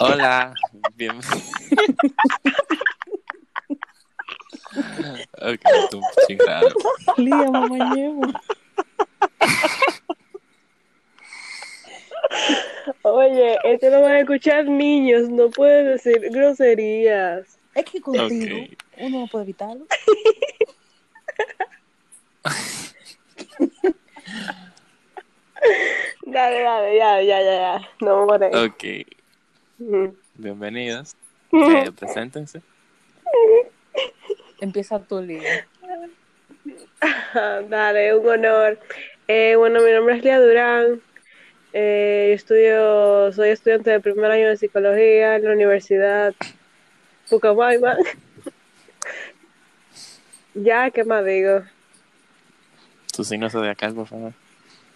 Hola, bien. ok, tú, chingado. Lía, mamá llevo. Oye, esto lo van a escuchar niños, no puedes decir groserías. Es que contigo Ok. uno no puede evitarlo. Dale, dale, ya, ya, ya, ya. No more. Ok, Ujú. Bienvenidos. Eh, preséntense. Empieza tu. Ajá, Dale, un honor. Eh, bueno, mi nombre es Lía Durán. Eh, estudio, soy estudiante de primer año de psicología en la Universidad Pucamaima. ya, ¿qué más digo? Tu signo zodiacal, por favor.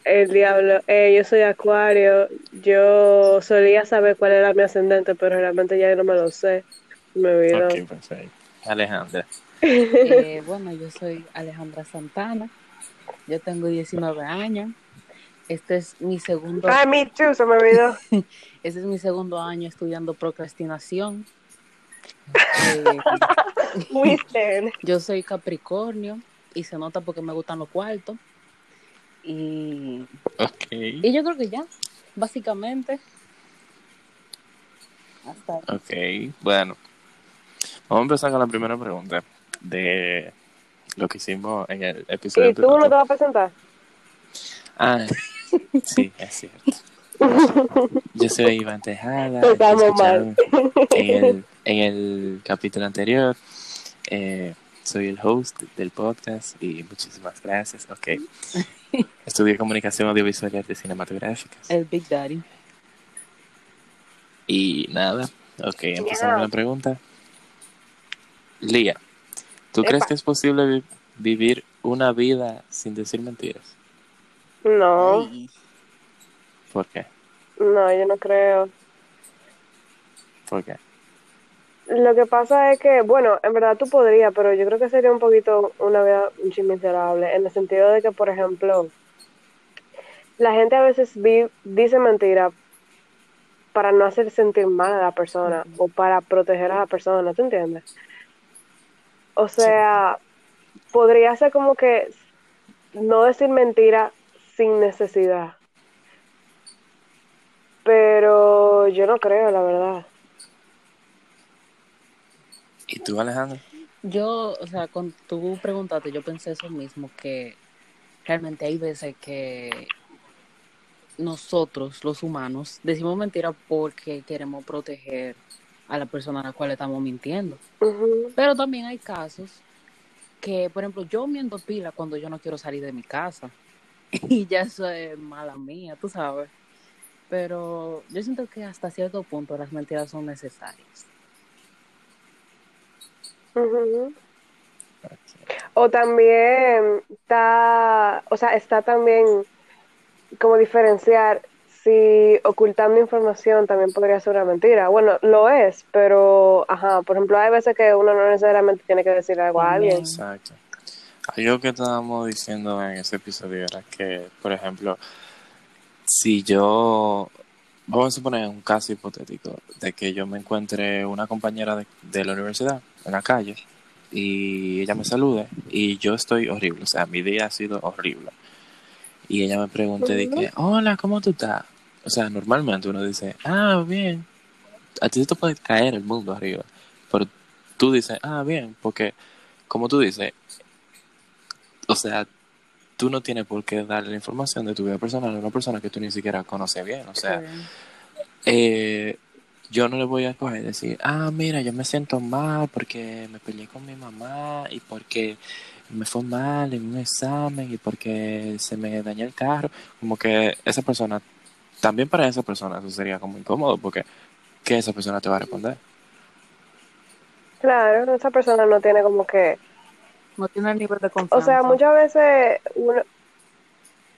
El diablo. Eh, yo soy Acuario. Yo solía saber cuál era mi ascendente, pero realmente ya no me lo sé. Me olvidó. Ok, perfecto. Alejandra. Eh, bueno, yo soy Alejandra Santana. Yo tengo 19 años. Este es mi segundo, Ah, me too, se me olvidó. este es mi segundo año estudiando procrastinación. Eh, yo soy Capricornio y se nota porque me gustan los cuartos. Y, yo creo que ya, básicamente. Hasta ahí. Ok, bueno. Vamos a empezar con la primera pregunta de lo que hicimos en el episodio ¿Y tú no te vas a presentar? Ah, sí, es cierto. Yo soy Iván Tejada. Estamos mal. En el, en el capítulo anterior. Eh, soy el host del podcast y muchísimas gracias. Ok. Estudié comunicación audiovisual y artes cinematográficas. El Big Daddy. Y nada, ok, empezamos con la pregunta. Lía, ¿tú Epa. crees que es posible vi- vivir una vida sin decir mentiras? No, Ay, ¿Por qué? no, yo no creo. ¿Por qué? Lo que pasa es que, bueno, en verdad tú podrías, pero yo creo que sería un poquito una vida un miserable, en el sentido de que, por ejemplo, la gente a veces vi- dice mentiras para no hacer sentir mal a la persona o para proteger a la persona, ¿tú entiendes? O sea, podría ser como que no decir mentira sin necesidad. Pero yo no creo, la verdad. ¿Y tú, Alejandro? Yo, o sea, con tu preguntaste, yo pensé eso mismo, que realmente hay veces que nosotros, los humanos, decimos mentiras porque queremos proteger a la persona a la cual estamos mintiendo. Pero también hay casos que, por ejemplo, yo miento pila cuando yo no quiero salir de mi casa. Y ya eso es mala mía, tú sabes. Pero yo siento que hasta cierto punto las mentiras son necesarias. O también está, o sea, está también como diferenciar si ocultando información también podría ser una mentira. Bueno, lo es, pero, ajá, por ejemplo, hay veces que uno no necesariamente tiene que decir algo a alguien. Exacto. Algo que estábamos diciendo en ese episodio era que, por ejemplo, si yo, vamos a suponer un caso hipotético de que yo me encuentre una compañera de, de la universidad en la calle y ella me salude y yo estoy horrible, o sea, mi día ha sido horrible. Y ella me pregunte de que, hola, ¿cómo tú estás? O sea, normalmente uno dice, ah, bien. A ti te puede caer el mundo arriba. Pero tú dices, ah, bien, porque, como tú dices, o sea, tú no tienes por qué darle la información de tu vida personal a una persona que tú ni siquiera conoces bien. O sea, eh, yo no le voy a coger y decir, ah, mira, yo me siento mal porque me peleé con mi mamá y porque me fue mal en un examen y porque se me dañó el carro. Como que esa persona, también para esa persona eso sería como incómodo porque ¿qué esa persona te va a responder? Claro, esa persona no tiene como que, no tiene el nivel de confianza. o sea, muchas veces uno,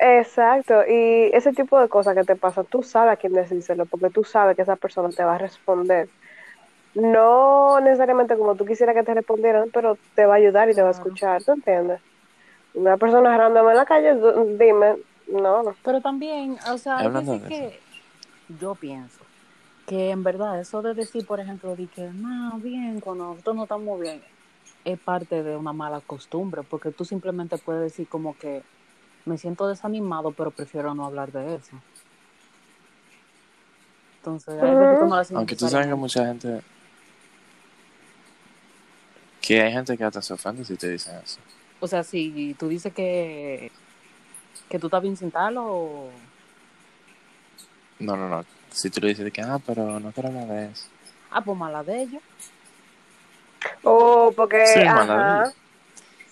exacto, y ese tipo de cosas que te pasan, tú sabes a quién decírselo, porque tú sabes que esa persona te va a responder. No necesariamente como tú quisieras que te respondieran, pero te va a ayudar y te va a escuchar, ¿tú entiendes? Una persona random en la calle, dime, no. Pero también, o sea, hay que yo pienso que en verdad eso de decir, por ejemplo, de que no, bien, cuando nosotros no estamos bien, es parte de una mala costumbre, porque tú simplemente puedes decir como que me siento desanimado, pero prefiero no hablar de eso. Entonces, hay veces que no hacen Aunque tú sabes que mucha gente. Que hay gente que hasta se ofende si te dicen eso. O sea, si tú dices que, que tú estás bien sin tal o... No, no, no. Si tú le dices de que, ah, pero no quiero hablar de eso. Ah, pues mala de ellos. Oh, porque, Sí, ajá. mala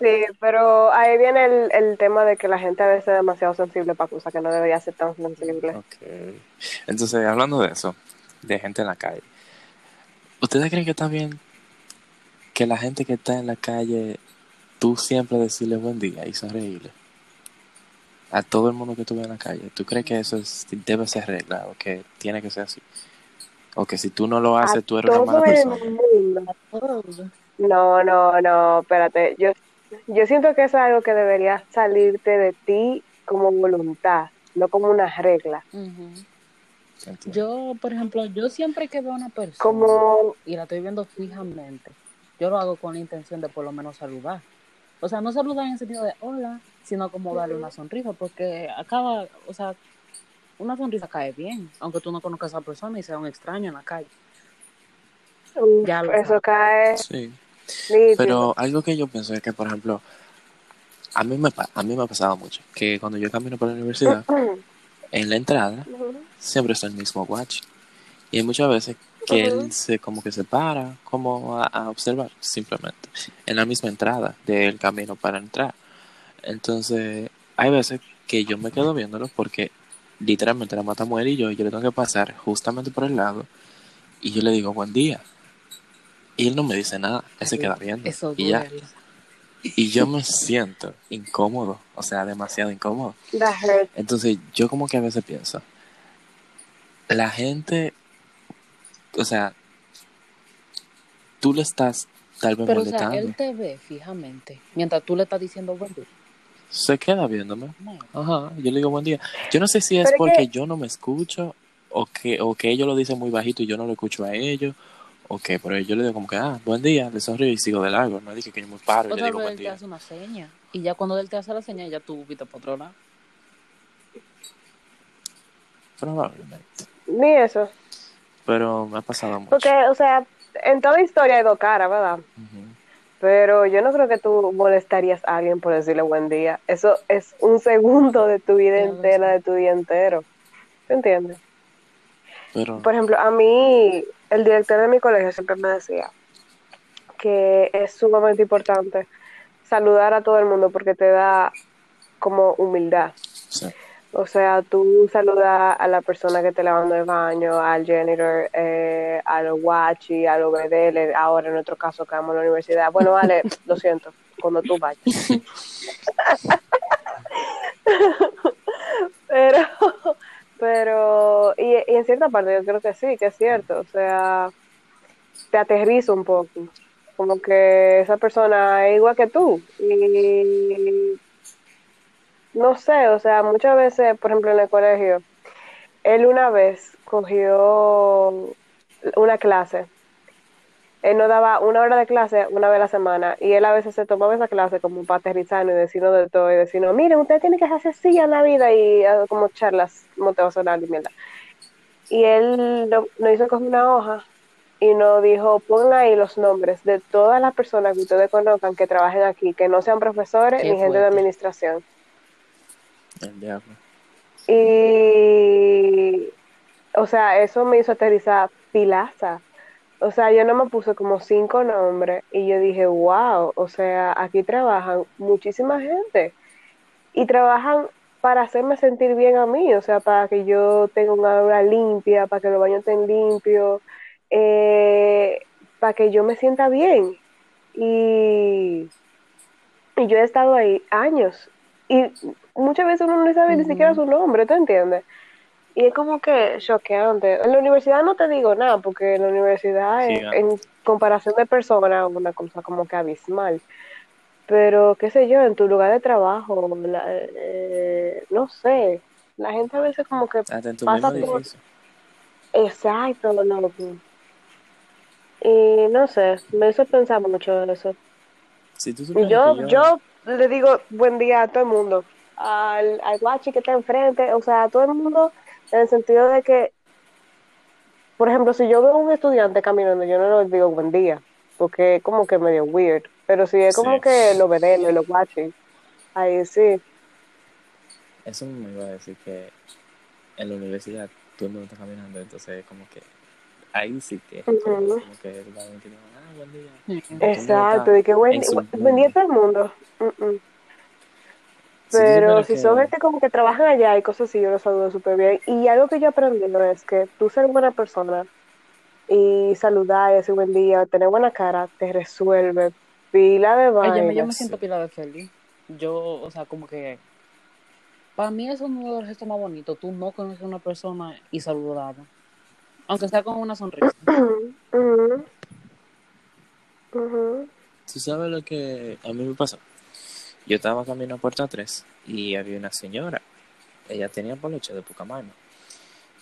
Sí, pero ahí viene el, el tema de que la gente a veces es demasiado sensible para cosas que no debería ser tan sensible. Ok. Entonces, hablando de eso, de gente en la calle. ¿Ustedes creen que bien que la gente que está en la calle, tú siempre decirle buen día y sonreírle? A todo el mundo que tú ves en la calle. ¿Tú crees que eso es- debe ser arreglado? Que tiene que ser así. O que si tú no lo haces, A tú eres una mala el persona. mundo. No, no, no, espérate. Yo, yo siento que eso es algo que debería salirte de ti como voluntad, no como una regla. Yo, por ejemplo, yo siempre que veo a una persona Como, y la estoy viendo fijamente, yo lo hago con la intención de por lo menos saludar. O sea, no saludar en el sentido de hola, sino como darle una sonrisa, porque acaba, o sea, una sonrisa cae bien, aunque tú no conozcas a esa persona y sea un extraño en la calle. uf, Ya lo eso cae Sí. Pero algo que yo pienso es que, por ejemplo, a mí me, a mí me ha pasado mucho que cuando yo camino por la universidad, en la entrada, siempre está el mismo guacho. Y hay muchas veces que él se como que se para como a, a observar simplemente en la misma entrada del camino para entrar. Entonces, hay veces que yo me quedo viéndolo porque literalmente la mata muere y yo, y yo le tengo que pasar justamente por el lado y yo le digo buen día. Y él no me dice nada, él se queda viendo. Eso y ya. Y yo me siento incómodo, o sea, demasiado incómodo. Entonces, yo como que a veces pienso, la gente, o sea, tú le estás tal vez Pero, o sea, molestando, él te ve fijamente, mientras tú le estás diciendo buen día. se queda viéndome. Ajá, yo le digo buen día. Yo no sé si es porque que- yo no me escucho o que, o que ellos lo dicen muy bajito y yo no lo escucho a ellos. O qué, pero yo le digo como que, ah, buen día, le sonrío y sigo de largo. No dije que yo me paro y le digo vez buen él te día. hace una seña. Y ya cuando él te hace la seña, ya tú viste por otro lado. Probablemente. Ni eso. Pero me ha pasado mucho. Porque, o sea, en toda historia hay dos caras, ¿verdad? Ujú. Pero yo no creo que tú molestarías a alguien por decirle buen día. Eso es un segundo de tu vida Claro, entera, de tu día entero. ¿Te entiendes? Pero, Por ejemplo, a mí, el director de mi colegio siempre me decía que es sumamente importante saludar a todo el mundo porque te da como humildad. sí. O sea, tú saludas a la persona que te lavando el baño, al janitor, eh, al guachi, al OBD, ahora en nuestro caso que vamos a la universidad. Bueno, vale, lo siento, cuando tú vayas. pero, pero, y, en cierta parte yo creo que sí, que es cierto. O sea, te aterriza un poco. Como que esa persona es igual que tú. Y no sé, o sea, muchas veces, por ejemplo, en el colegio, él una vez cogió una clase. Él nos daba una hora de clase una vez a la semana y él a veces se tomaba esa clase como para aterrizarnos y decirnos de todo y decirnos, miren, ustedes tienen que hacer así en la vida y ah, como charlas motivacionales y mierda. Y él lo- nos hizo coger una hoja y nos dijo, pongan ahí los nombres de todas las personas que ustedes conozcan que trabajen aquí, que no sean profesores Qué ni gente de administración. El diablo. Y, o sea, eso me hizo aterrizar pilaza. O sea, yo no me puse como cinco nombres y yo dije, wow, o sea, aquí trabajan muchísima gente y trabajan para hacerme sentir bien a mí, o sea, para que yo tenga una aura limpia, para que los baños estén limpios, eh, para que yo me sienta bien. Y, y yo he estado ahí años y muchas veces uno no sabe ni siquiera su nombre, ¿tú entiendes? Y es como que choqueante. En la universidad no te digo nada, porque en la universidad, en comparación de personas, es una cosa como que abismal. Pero, qué sé yo, en tu lugar de trabajo, la- eh, no sé, la gente a veces como que Hasta en tu pasa mismo por... Exacto, loco. Y no sé, me hizo pensar mucho de eso. Si tú yo, que yo le digo buen día a todo el mundo, al, al guachi que está enfrente, o sea, a todo el mundo, en el sentido de que, por ejemplo, si yo veo a un estudiante caminando, yo no le digo buen día, porque es como que medio weird, pero si es como Sí. que lo veré, lo guachi, ahí sí. Eso me iba a decir que en la universidad todo el mundo está caminando, entonces como que ahí sí que Ujú. como que va a decir, ah, buen día. Exacto, y que buen, buen día todo el mundo. Mm. Pero si que- son gente como que trabajan allá y cosas así, yo los saludo súper bien. Y algo que yo he aprendido es que tú ser buena persona y saludar y decir buen día, tener buena cara, te resuelve pila de Oye, yo me vainas. siento pila de feliz. Yo, o sea, como que. Para mí eso es uno de los gestos más bonitos. Tú no conoces a una persona y saludarla. Aunque sea con una sonrisa. ¿Tú sabes lo que a mí me pasó? Yo estaba camino a Puerta 3 y había una señora. Ella tenía poloche de Pucamaima.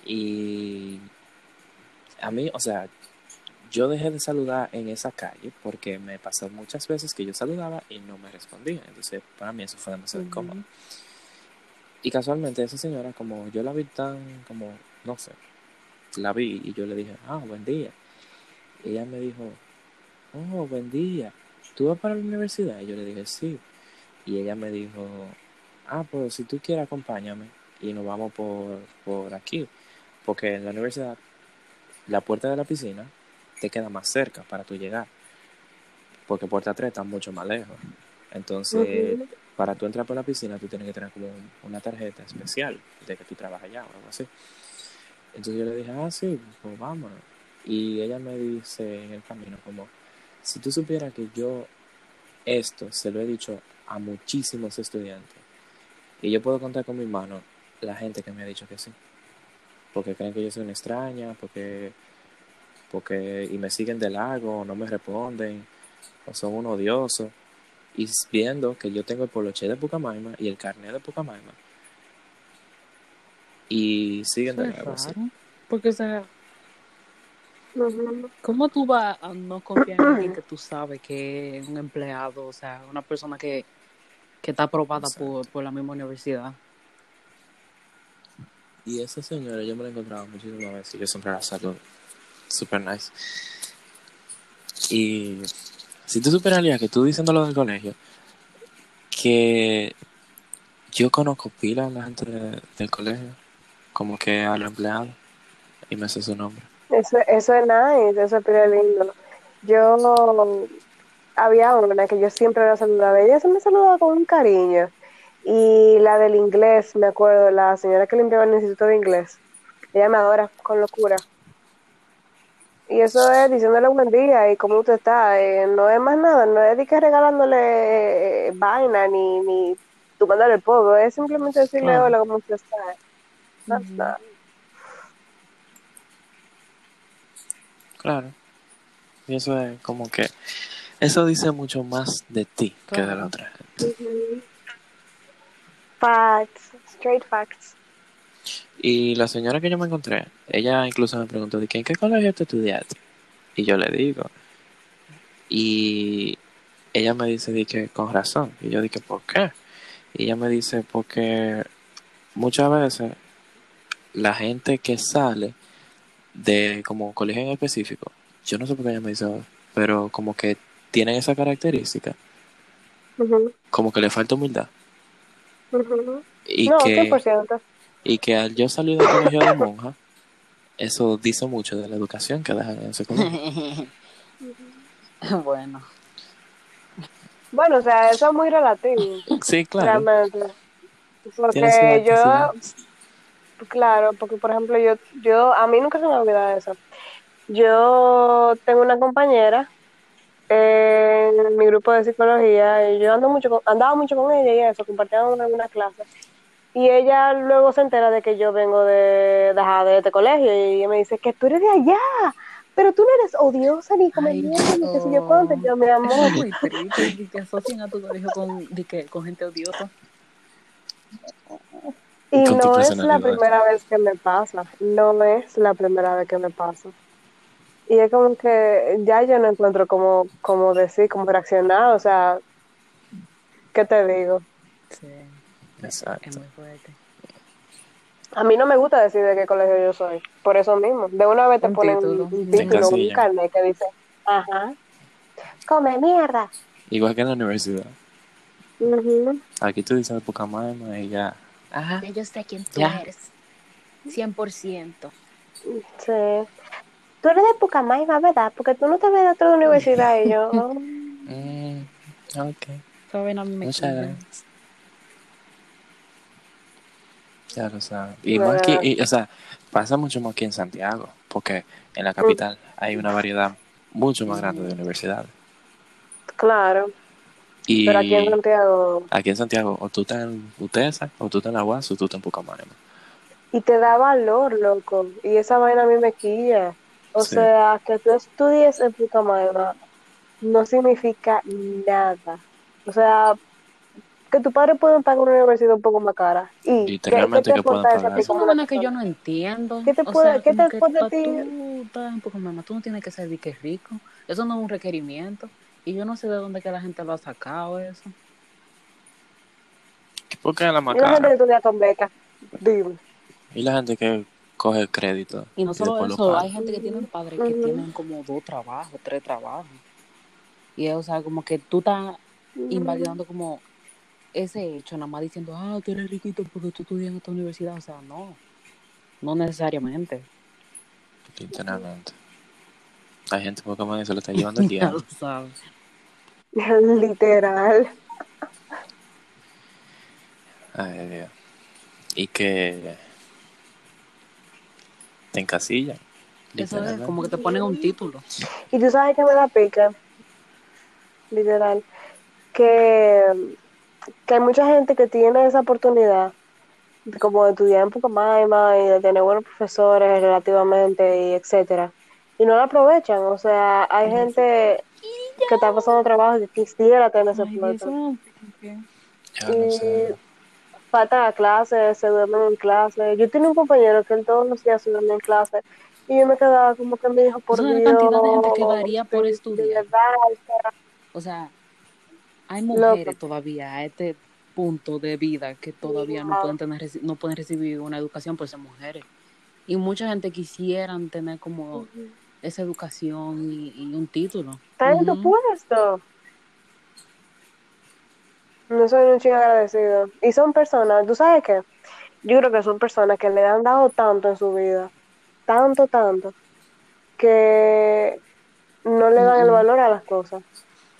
Y a mí, o sea, yo dejé de saludar en esa calle porque me pasó muchas veces que yo saludaba y no me respondían. Entonces, para mí eso fue demasiado Ujú. incómodo. Y casualmente esa señora, como yo la vi tan, como, no sé, la vi y yo le dije, ah, buen día. Y ella me dijo, oh, buen día. ¿Tú vas para la universidad? Y yo le dije, sí. Y ella me dijo, ah, pues si tú quieres, acompáñame y nos vamos por, por aquí. Porque en la universidad, la puerta de la piscina te queda más cerca para tú llegar. Porque puerta 3 está mucho más lejos. Entonces, para tú entrar por la piscina, tú tienes que tener como un- una tarjeta especial de que tú trabajas allá o algo así. Entonces yo le dije, ah, sí, pues vámonos. Y ella me dice en el camino como, si tú supieras que yo esto se lo he dicho a muchísimos estudiantes y yo puedo contar con mi mano la gente que me ha dicho que sí. Porque creen que yo soy una extraña, porque, porque y me siguen de largo, no me responden, o son un odioso. Y viendo que yo tengo el poloche de Pucamaima y el carnet de Pucamaima. Y siguen de largo. raro. Porque, o sea. ¿cómo tú vas a no confiar en alguien que tú sabes que es un empleado, o sea, una persona que, que está aprobada por, por la misma universidad? Y esa señora yo me la he encontrado muchísimas veces y yo siempre la saludo. Super nice. Y si tú supieras, Lía, que tú diciendo lo del colegio, que yo conozco pila a la gente de- del colegio, como que a los empleados, y me sé su nombre. Eso, eso es nice, eso es pila lindo. Yo había una que yo siempre la saludaba, ella se me saludaba con un cariño. Y la del inglés, me acuerdo, la señora que limpiaba el instituto de inglés, ella me adora con locura. Y eso es diciéndole buen día y cómo usted está, eh, no es más nada, no es de que regalándole eh, vaina ni, ni tumbándole el polvo, es simplemente decirle hola, cómo usted está. That. Claro. Y eso es como que, eso dice mucho más de ti que de la otra gente. Facts, straight facts. Y la señora que yo me encontré, ella incluso me preguntó, ¿de en qué colegio tú estudiaste? Y yo le digo. Y ella me dice, di que con razón. Y yo dije, ¿por qué? Y ella me dice, porque muchas veces la gente que sale de como colegio en específico, yo no sé por qué ella me dice, pero como que tienen esa característica, como que le falta humildad. Y No, que 100%. Y que al yo salir del colegio de monja, eso dice mucho de la educación que dejan en ese colegio. bueno, Bueno, o sea, eso es muy relativo, Sí, claro. realmente. Porque yo, claro, porque por ejemplo, yo, yo, a mí nunca se me olvida eso. Yo tengo una compañera en mi grupo de psicología y yo ando mucho con- andaba mucho con ella y eso, compartíamos una, una clase. Y ella luego se entera de que yo vengo de, de, este colegio y ella me dice que tú eres de allá, pero tú no eres odiosa ni come Ay, mierda ni qué sé yo cuánto. Y yo, mi amor, es muy triste, de que asocian a tu colegio con, de que, con gente odiosa. Y no es la primera vez que me pasa, no es la primera vez que me pasa. Y es como que ya yo no encuentro cómo, cómo decir, cómo reaccionar, o sea, ¿qué te digo? Sí, es Exacto. muy fuerte. A mí no me gusta decir de qué colegio yo soy, por eso mismo. De una vez te Un ponen título. un título, un carnet que dice, ajá, come mierda. Igual que en la universidad. Aquí tú dices Pucamaima y ya. Ajá. Yo sé quién tú Ya. eres. 100%. Sí. Tú eres de Pucamaima, ¿verdad? Porque tú no te ves de otra universidad y yo... Mm, ok. Saben, a mí me Muchas gracias. Ya lo sabes. Y más que, y, o sea, pasa mucho más aquí en Santiago, porque en la capital hay una variedad mucho más grande de universidades. Claro, Y pero aquí en Santiago... aquí en Santiago, o tú estás en UTESA, o tú estás en la UAS, o tú estás en Pucamaima. Y te da valor, loco. Y esa vaina a mí me quilla. O Sí. sea, que tú estudies en Pucamaima no significa nada. O sea, que tus padres pueden pagar una universidad un poco más cara. ¿Y qué, Literalmente qué te que pueden pagar es una que yo no entiendo. ¿Qué te o puede- sea, qué te puede ti? tú poco mamá, tú no tienes que ser de que rico. Eso no es un requerimiento. Y yo no sé de dónde que la gente lo ha sacado eso. ¿Por qué es la más Y la gente que estudia con beca. Dime. Y la gente que coge crédito. Y no solo eso, hay gente que tiene padres que Ujú. tienen como dos trabajos, tres trabajos. Y es, o sea, como que tú estás invalidando como ese hecho, nada más diciendo, ah, tú eres riquito porque tú estudias en esta universidad. O sea, no, no necesariamente. Literalmente. Hay gente que Pokémon se lo está llevando el diablo. Literal. Ay, Dios. Y que te encasillan. Eso es como que te ponen un título. Y tú sabes que me da pica, literal, que, que hay mucha gente que tiene esa oportunidad de como de estudiar en Pucamaima y de tener buenos profesores relativamente y etcétera y no la aprovechan, o sea, hay gente que está pasando trabajo y que quisiera tener ese Ay, puesto eso, Ya lo sé. Faltan a clases, se duermen en clase. Yo tenía un compañero que él todos los días se duerme en clase y yo me quedaba como que me dijo, por ¿Tú sabes Dios, la cantidad de gente que daría por de- de estudiar? verdad, o sea, hay Loco. mujeres todavía a este punto de vida que todavía no pueden tener no pueden recibir una educación por ser mujeres. Y mucha gente quisieran tener como esa educación y, y un título. Está en tu Ujú. puesto. No soy un chico agradecido. Y son personas, ¿tú sabes qué? Yo creo que son personas que le han dado tanto en su vida, tanto, tanto, que no le dan el valor a las cosas.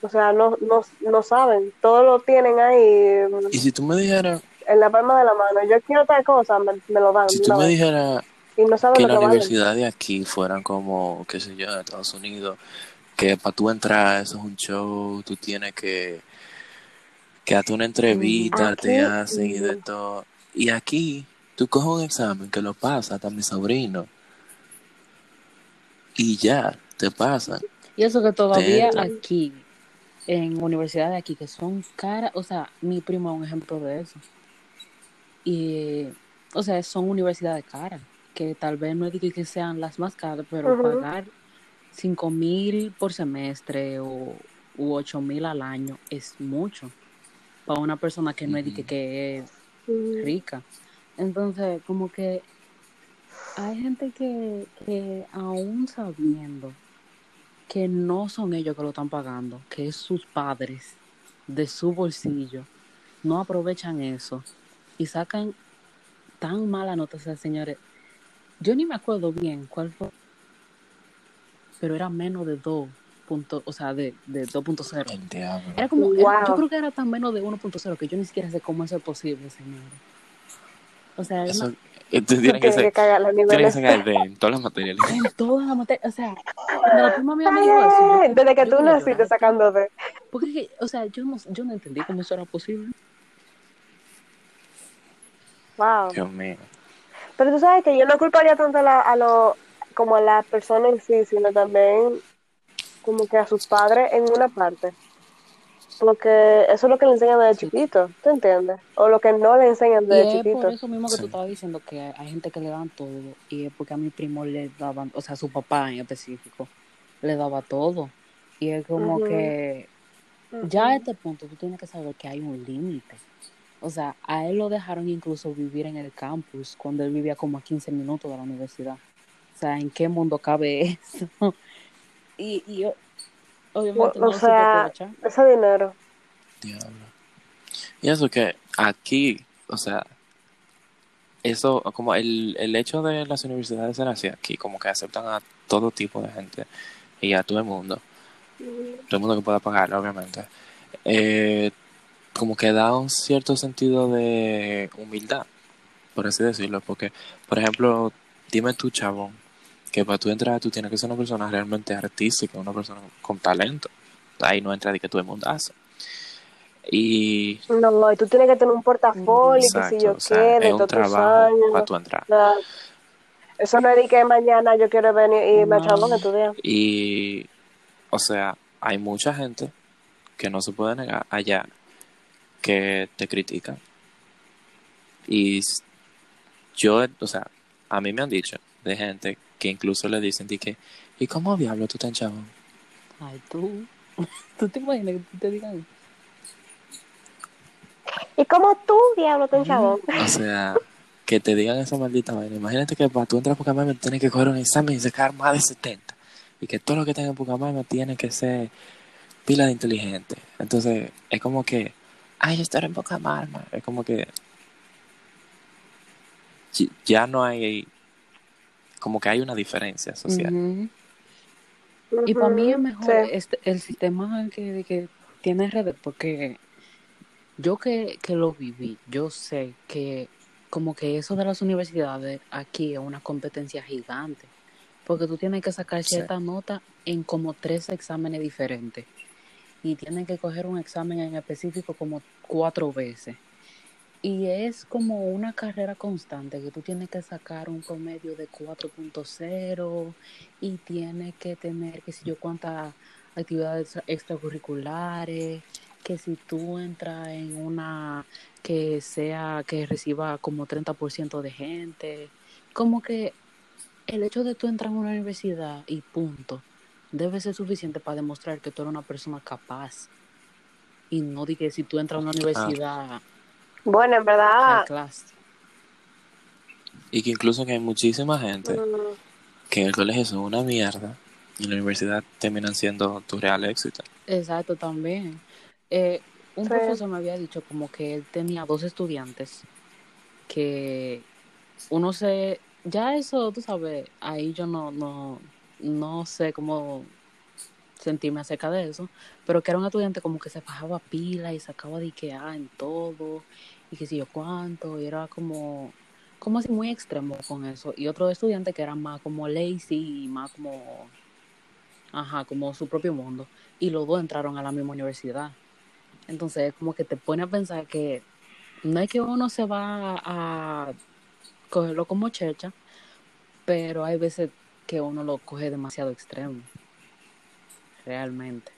O sea, no, no, no saben. Todo lo tienen ahí Y si tú me dijeras, en la palma de la mano. Yo quiero tal cosa, me, me lo dan. si tú me dijeras y no saben que la que valen. universidad de aquí fueran como, qué sé yo, de Estados Unidos, que para tú entrar eso es un show, tú tienes que que a tú una entrevista Aquí, te hacen y de mm. todo. Y aquí tú coges un examen que lo pasa hasta mi sobrino y ya, te pasan. Y eso que todavía aquí, en universidades de aquí, que son caras, o sea, mi primo es un ejemplo de eso. Y, o sea, son universidades caras, que tal vez no es de que sean las más caras, pero pagar cinco mil por semestre o u ocho mil al año es mucho para una persona que no es que, es rica. Entonces, como que hay gente que, que aún sabiendo que no son ellos que lo están pagando, que es sus padres de su bolsillo, no aprovechan eso y sacan tan mala nota, o sea, señores, yo ni me acuerdo bien cuál fue, pero era menos de 2 puntos, o sea, de, de 2.0. El diablo. Era como, era- Wow. yo creo que era tan menos de 1.0 que yo ni siquiera sé cómo eso es posible, señores. O sea, es Eso, Tú tienes que ser, tienes que de en todas las materias. en todas las materias, o sea, cuando la prima mía me dijo eso, yo- Desde que tú naciste de... Porque, es que, o sea, yo no, yo no entendí cómo eso era posible. Wow. Dios mío. Pero tú sabes que yo no culparía tanto a, la, a lo, como a la persona en sí, sino también como que a sus padres en una parte. Porque eso es lo que le enseñan desde Sí. chiquito, ¿tú entiendes? O lo que no le enseñan Y desde es chiquito. por eso mismo que Sí. tú estabas diciendo que hay, gente que le dan todo. Y es porque a mi primo le daban, o sea, a su papá en específico, le daba todo. Y es como que ya a este punto tú tienes que saber que hay un límite. O sea, a él lo dejaron incluso vivir en el campus cuando él vivía como a 15 minutos de la universidad. O sea, ¿en qué mundo cabe eso? Y, y yo, obviamente O- no o sea. Ese dinero. Diablo. Y eso que aquí, o sea, eso, como el, el hecho de las universidades ser así aquí, como que aceptan a todo tipo de gente y a todo el mundo, todo el mundo que pueda pagar, obviamente, eh, como que da un cierto sentido de humildad, por así decirlo, porque, por ejemplo, dime tú, chabón, que para tú entrar tú tienes que ser una persona realmente artística, una persona con talento. Ahí no entra de que todo el mundo hace. Y No, y tú tienes que tener un portafolio, que si yo Exacto, o sea, qué, es un trabajo para tu entrar. Eso no es de que mañana yo quiero venir y me No. chabón estudiar. Y, o sea, hay mucha gente que no se puede negar allá que te critican. Y yo, o sea, a mí me han dicho de gente que incluso le dicen de que, ¿y cómo diablo tú tan chabón? Ay, tú. ¿Tú te imaginas que te digan? ¿Y como tú, diablo, tan chabón? O sea, que te digan esa maldita vaina. Imagínate que para tú entrar a Pucamaima tienes que coger un examen y sacar más de 70. Y que todo lo que tenga en Pucamaima tiene que ser pila de inteligente. Entonces, es como que, ay, yo estoy en Pucamaima. Es como que ya no hay, como que hay una diferencia social. Y para mí es mejor sí. este, el sistema que, que tiene redes, porque yo que, que lo viví, yo sé que como que eso de las universidades aquí es una competencia gigante, porque tú tienes que sacar Sí. cierta nota en como tres exámenes diferentes y tienen que coger un examen en específico como cuatro veces. Y es como una carrera constante que tú tienes que sacar un promedio de 4.0 y tienes que tener, qué sé yo, cuántas actividades extracurriculares, que si tú entras en una que sea, que reciba como 30% de gente, como que el hecho de tú entrar en una universidad y punto, debe ser suficiente para demostrar que tú eres una persona capaz. Y no que si tú entras a una universidad Bueno, en verdad. Y que incluso que hay muchísima gente mm, que en el colegio son una mierda y en la universidad terminan siendo tu real éxito. Exacto, también. Eh, un Sí. profesor me había dicho como que él tenía dos estudiantes que uno se... Ya eso, tú sabes, ahí yo no, no, no sé cómo sentirme acerca de eso, pero que era un estudiante como que se bajaba pila y sacaba de Ikea en todo y que sé yo cuánto, y era como, como así muy extremo con eso. Y otro estudiante que era más como lazy y más como, ajá, como su propio mundo. Y los dos entraron a la misma universidad. Entonces, como que te pone a pensar que no es que uno se va a cogerlo como checha, pero hay veces que uno lo coge demasiado extremo. Realmente.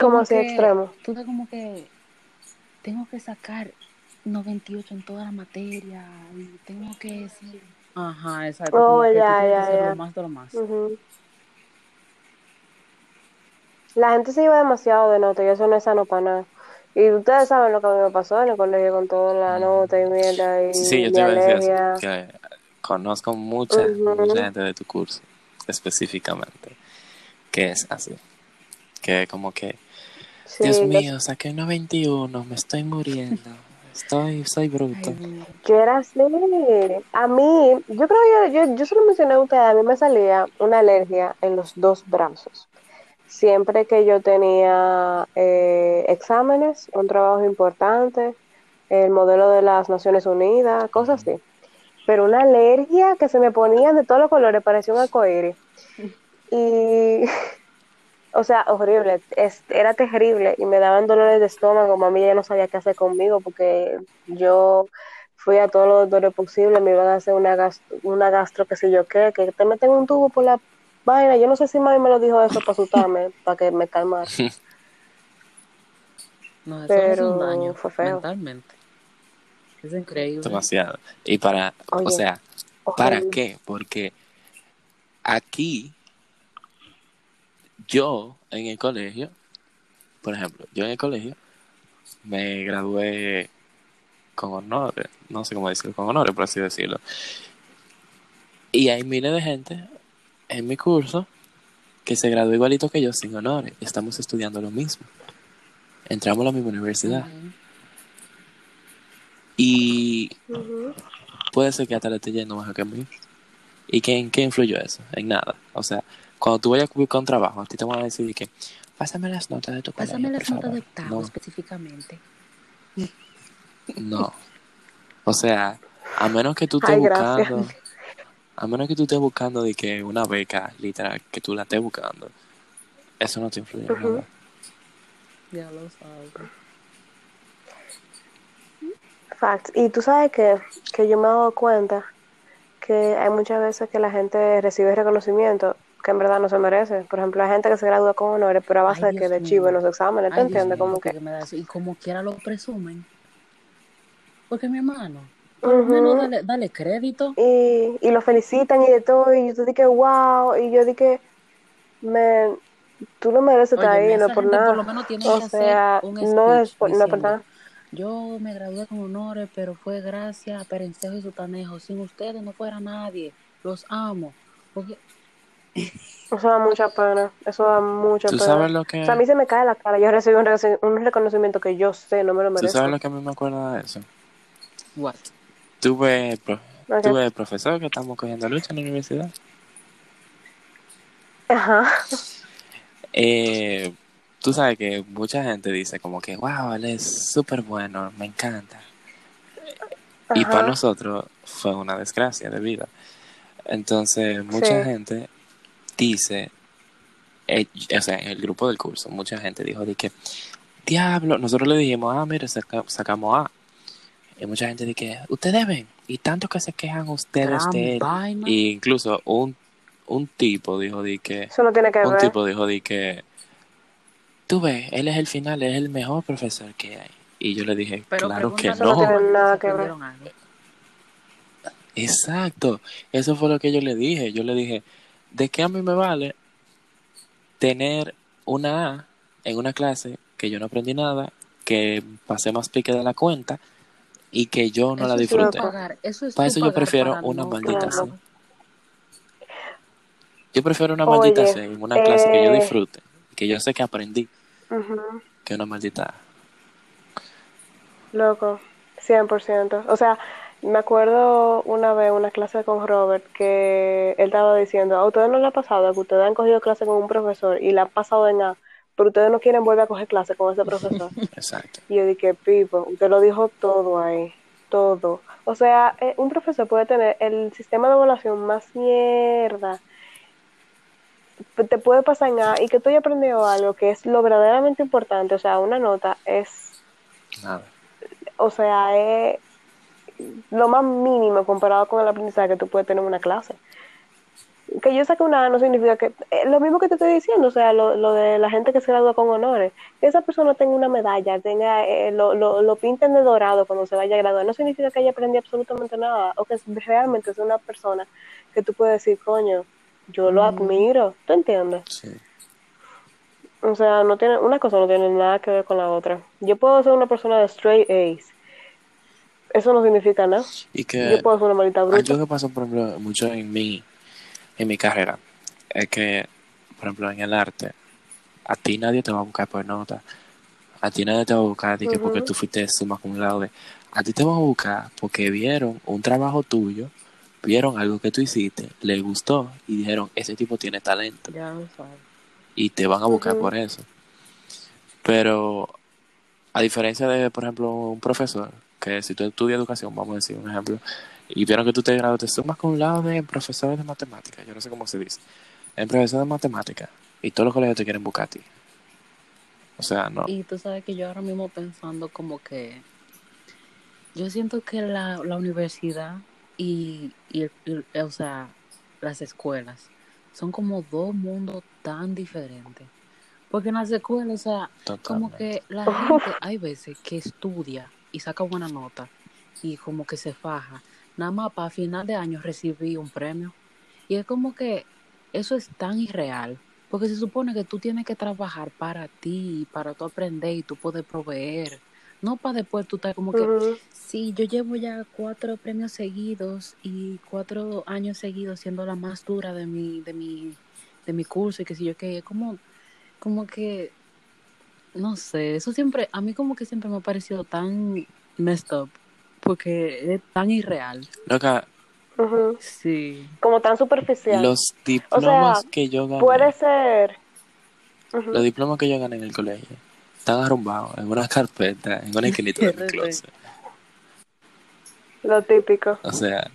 como así que- extremo. Tú estás como que tengo que sacar 98 en toda la materia y tengo que decir. Ajá, exacto. Oh, como que tú ya, lo más de lo más. La gente se lleva demasiado de nota y eso no es sano para nada. Y ustedes saben lo que a mí me pasó en el colegio con toda la nota y mierda y Sí, yo te iba a decir que conozco mucha, mucha gente de tu curso, específicamente, que es así. Que como que, Sí, Dios mío, saqué una 21, me estoy muriendo, estoy, soy bruto. Yo era así. A mí, yo creo que yo, yo, yo se lo mencioné a ustedes, a mí me salía una alergia en los dos brazos. Siempre que yo tenía eh, exámenes, un trabajo importante, el modelo de las Naciones Unidas, cosas así. Pero una alergia que se me ponían de todos los colores, parecía un arcoíris. Y, o sea, horrible, es- era terrible y me daban dolores de estómago, mami ya no sabía qué hacer conmigo porque yo fui a todos los doctores posibles, me iban a hacer una gastro, una gastro que sé yo qué, que te meten un tubo por la vaina. Yo no sé si mami me lo dijo eso para asustarme, para que me calmara. No, eso Pero hace un daño fue feo. mentalmente. Es increíble. Demasiado. Y para, o sea, ¿para qué? Porque aquí, yo en el colegio, por ejemplo, yo en el colegio me gradué con honores, no sé cómo decirlo, con honores, por así decirlo. Y hay miles de gente en mi curso que se graduó igualito que yo sin honores. Estamos estudiando lo mismo. Entramos a la misma universidad. Y puede ser que hasta le esté yendo mejor que a mí. ¿Y qué, en qué influyó eso? En nada. O sea, cuando tú vayas a buscar un trabajo, a ti te van a decir que pásame las notas de tu colegio, Pásame las notas de favor". octavo No, específicamente. no. O sea, a menos que tú estés Ay, gracias. buscando, a menos que tú estés buscando de que una beca, literal, que tú la estés buscando, eso no te influye en Ujú. nada. Ya lo sabes. Facts. Y tú sabes que, que yo me he dado cuenta que hay muchas veces que la gente recibe reconocimiento que en verdad no se merece. Por ejemplo, hay gente que se gradúa con honores, pero a base Ay, de que Dios de chivo en los exámenes, ¿te entiendes? Como que que... me da eso. Y como quiera lo presumen. Porque mi hermano, por lo dale, dale crédito. y, y lo felicitan y de todo, y yo dije, wow, y yo dije, man, tú no mereces estar ahí, no por nada. por lo menos O que sea, hacer un no es speech por, no es por nada. Yo me gradué con honores, pero fue gracias a Perencejo y Sutanejo. Sin ustedes no fuera nadie. Los amo. Porque Eso da mucha pena, eso da mucha ¿Tú pena. sabes lo O sea, a mí que, se me cae la cara, yo recibí un, rec- un reconocimiento que yo sé, no me lo tú merezco. sabes lo que a mí me acuerda de eso? what? Tuve, pro- tuve profesor que estamos cogiendo lucha en la universidad. Ajá. Eh, tú sabes que mucha gente dice como que, wow, él es súper bueno, me encanta. Y para nosotros fue una desgracia de vida. Entonces, mucha Sí. gente dice, eh, o sea, en el grupo del curso, mucha gente dijo de que, diablo, nosotros le dijimos, ah, mire, saca- sacamos A. Y mucha gente dice que, ustedes ven, y tanto que se quejan ustedes Gran de él. vaina. Y incluso un, un tipo dijo de que, Eso no tiene que un ver. tipo dijo de que tú ves, él es el final, él es el mejor profesor que hay. Y yo le dije, Pero claro que no. nada que ver. Exacto. Eso fue lo que yo le dije. Yo le dije, ¿de qué a mí me vale tener una A en una clase que yo no aprendí nada, que pasé más pique de la cuenta y que yo no la Eso disfruté? eso es Para eso yo prefiero una no maldita sea. Yo prefiero una Oye, maldita sea en una clase que yo eh, disfrute, que yo sé que aprendí, que una maldita. Loco, 100%. O sea, me acuerdo una vez una clase con Robert que él estaba diciendo, a ustedes no les ha pasado que ustedes han cogido clase con un profesor y la han pasado en A, pero ustedes no quieren volver a coger clase con ese profesor. Exacto. y yo dije, Pipo, usted lo dijo todo ahí, todo. O sea, eh, un profesor puede tener el sistema de evaluación más mierda. Te puede pasar en A y que tú hayas aprendido algo que es lo verdaderamente importante. O sea, una nota es Nada. o sea, es lo más mínimo comparado con el aprendizaje que tú puedes tener en una clase. Que yo saque una A no significa que... eh, lo mismo que te estoy diciendo, o sea, lo, lo de la gente que se gradúa con honores. Que esa persona tenga una medalla, tenga eh, lo, lo, lo pinten de dorado cuando se vaya a graduar, no significa que haya aprendido absolutamente nada. O que realmente es una persona que tú puedes decir, coño, yo lo admiro. ¿Tú entiendes? Sí. O sea, no tiene, una cosa no tiene nada que ver con la otra. Yo puedo ser una persona de straight A's. Eso no significa nada. Y que Yo puedo ser una maldita bruta. algo que pasó, por ejemplo, mucho en mi, en mi carrera, es que, por ejemplo, en el arte, a ti nadie te va a buscar por nota. A ti nadie te va a buscar que porque tú fuiste suma acumulado de. A ti te van a buscar porque vieron un trabajo tuyo, vieron algo que tú hiciste, les gustó y dijeron, ese tipo tiene talento. Ya lo sabes. y te van a buscar por eso. Pero a diferencia de, por ejemplo, un profesor, que si tú estudias educación, vamos a decir un ejemplo, y vieron que tú te graduaste, sumas con un lado de profesores de matemáticas, yo no sé cómo se dice, en profesor de matemáticas, y todos los colegios te quieren buscar a ti. O sea, no. Y tú sabes que yo ahora mismo pensando como que yo siento que la, la universidad y, y, el- y- o sea, las escuelas son como dos mundos tan diferentes. Porque en las escuelas, o sea, como que la gente, hay veces que estudia y saca buena nota y como que se faja, nada más para final de año recibir un premio. Y es como que eso es tan irreal, porque se supone que tú tienes que trabajar para ti, para tú aprender y tú poder proveer. No para después tú estar como que, Ujú. sí, yo llevo ya cuatro premios seguidos y cuatro años seguidos siendo la más dura de mi, de mi, de mi curso y que si yo que es como, como que, no sé, eso siempre, a mí como que siempre me ha parecido tan messed up, porque es tan irreal. Loca. Sí. Como tan superficial. los diplomas que yo gané, Puede ser. Los diplomas que yo gané en el colegio, están arrumbados en una carpeta, en una esquinita de mi closet. Lo típico. O sea,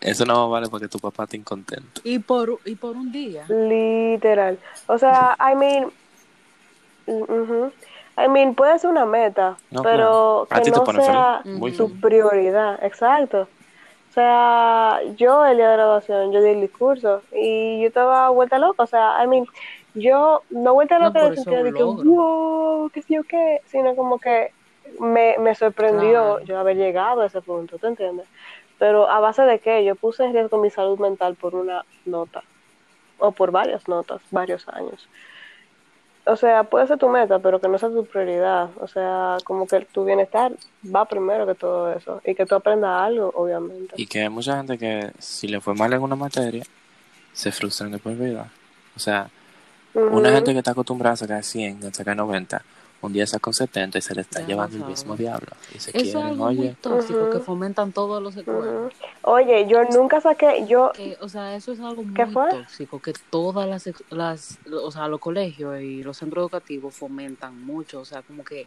eso no vale porque tu papá esté incontento. Y por, y por un día. Literal. O sea, I mean. ujú. I mean, puede ser una meta, No, pero claro. Que no sea feliz. Tu prioridad. Exacto. O sea, yo el día de graduación, yo di el discurso y yo estaba vuelta loca. O sea, I mean, yo no vuelta No, loca en por el eso sentido de que, wow, qué sé yo qué, sino como que me, me sorprendió Claro. yo haber llegado a ese punto, ¿tú entiendes? Pero a base de que yo puse en riesgo mi salud mental por una nota o por varias notas, varios años. O sea, puede ser tu meta, pero que no sea tu prioridad. O sea, como que tu bienestar va primero que todo eso. Y que tú aprendas algo, obviamente. Y que hay mucha gente que si le fue mal en una materia, se frustran de por vida. O sea, una gente que está acostumbrada a sacar 100, a sacar 90, un día saca un 70 y se le está Ya llevando el mismo diablo. Y se Eso es quieren, oye. tóxico que fomentan todos los Ujú. secuelas. Oye, yo nunca saqué, yo, Que, o sea, eso es algo muy tóxico que todas las, las, o sea, los colegios y los centros educativos fomentan mucho. O sea, como que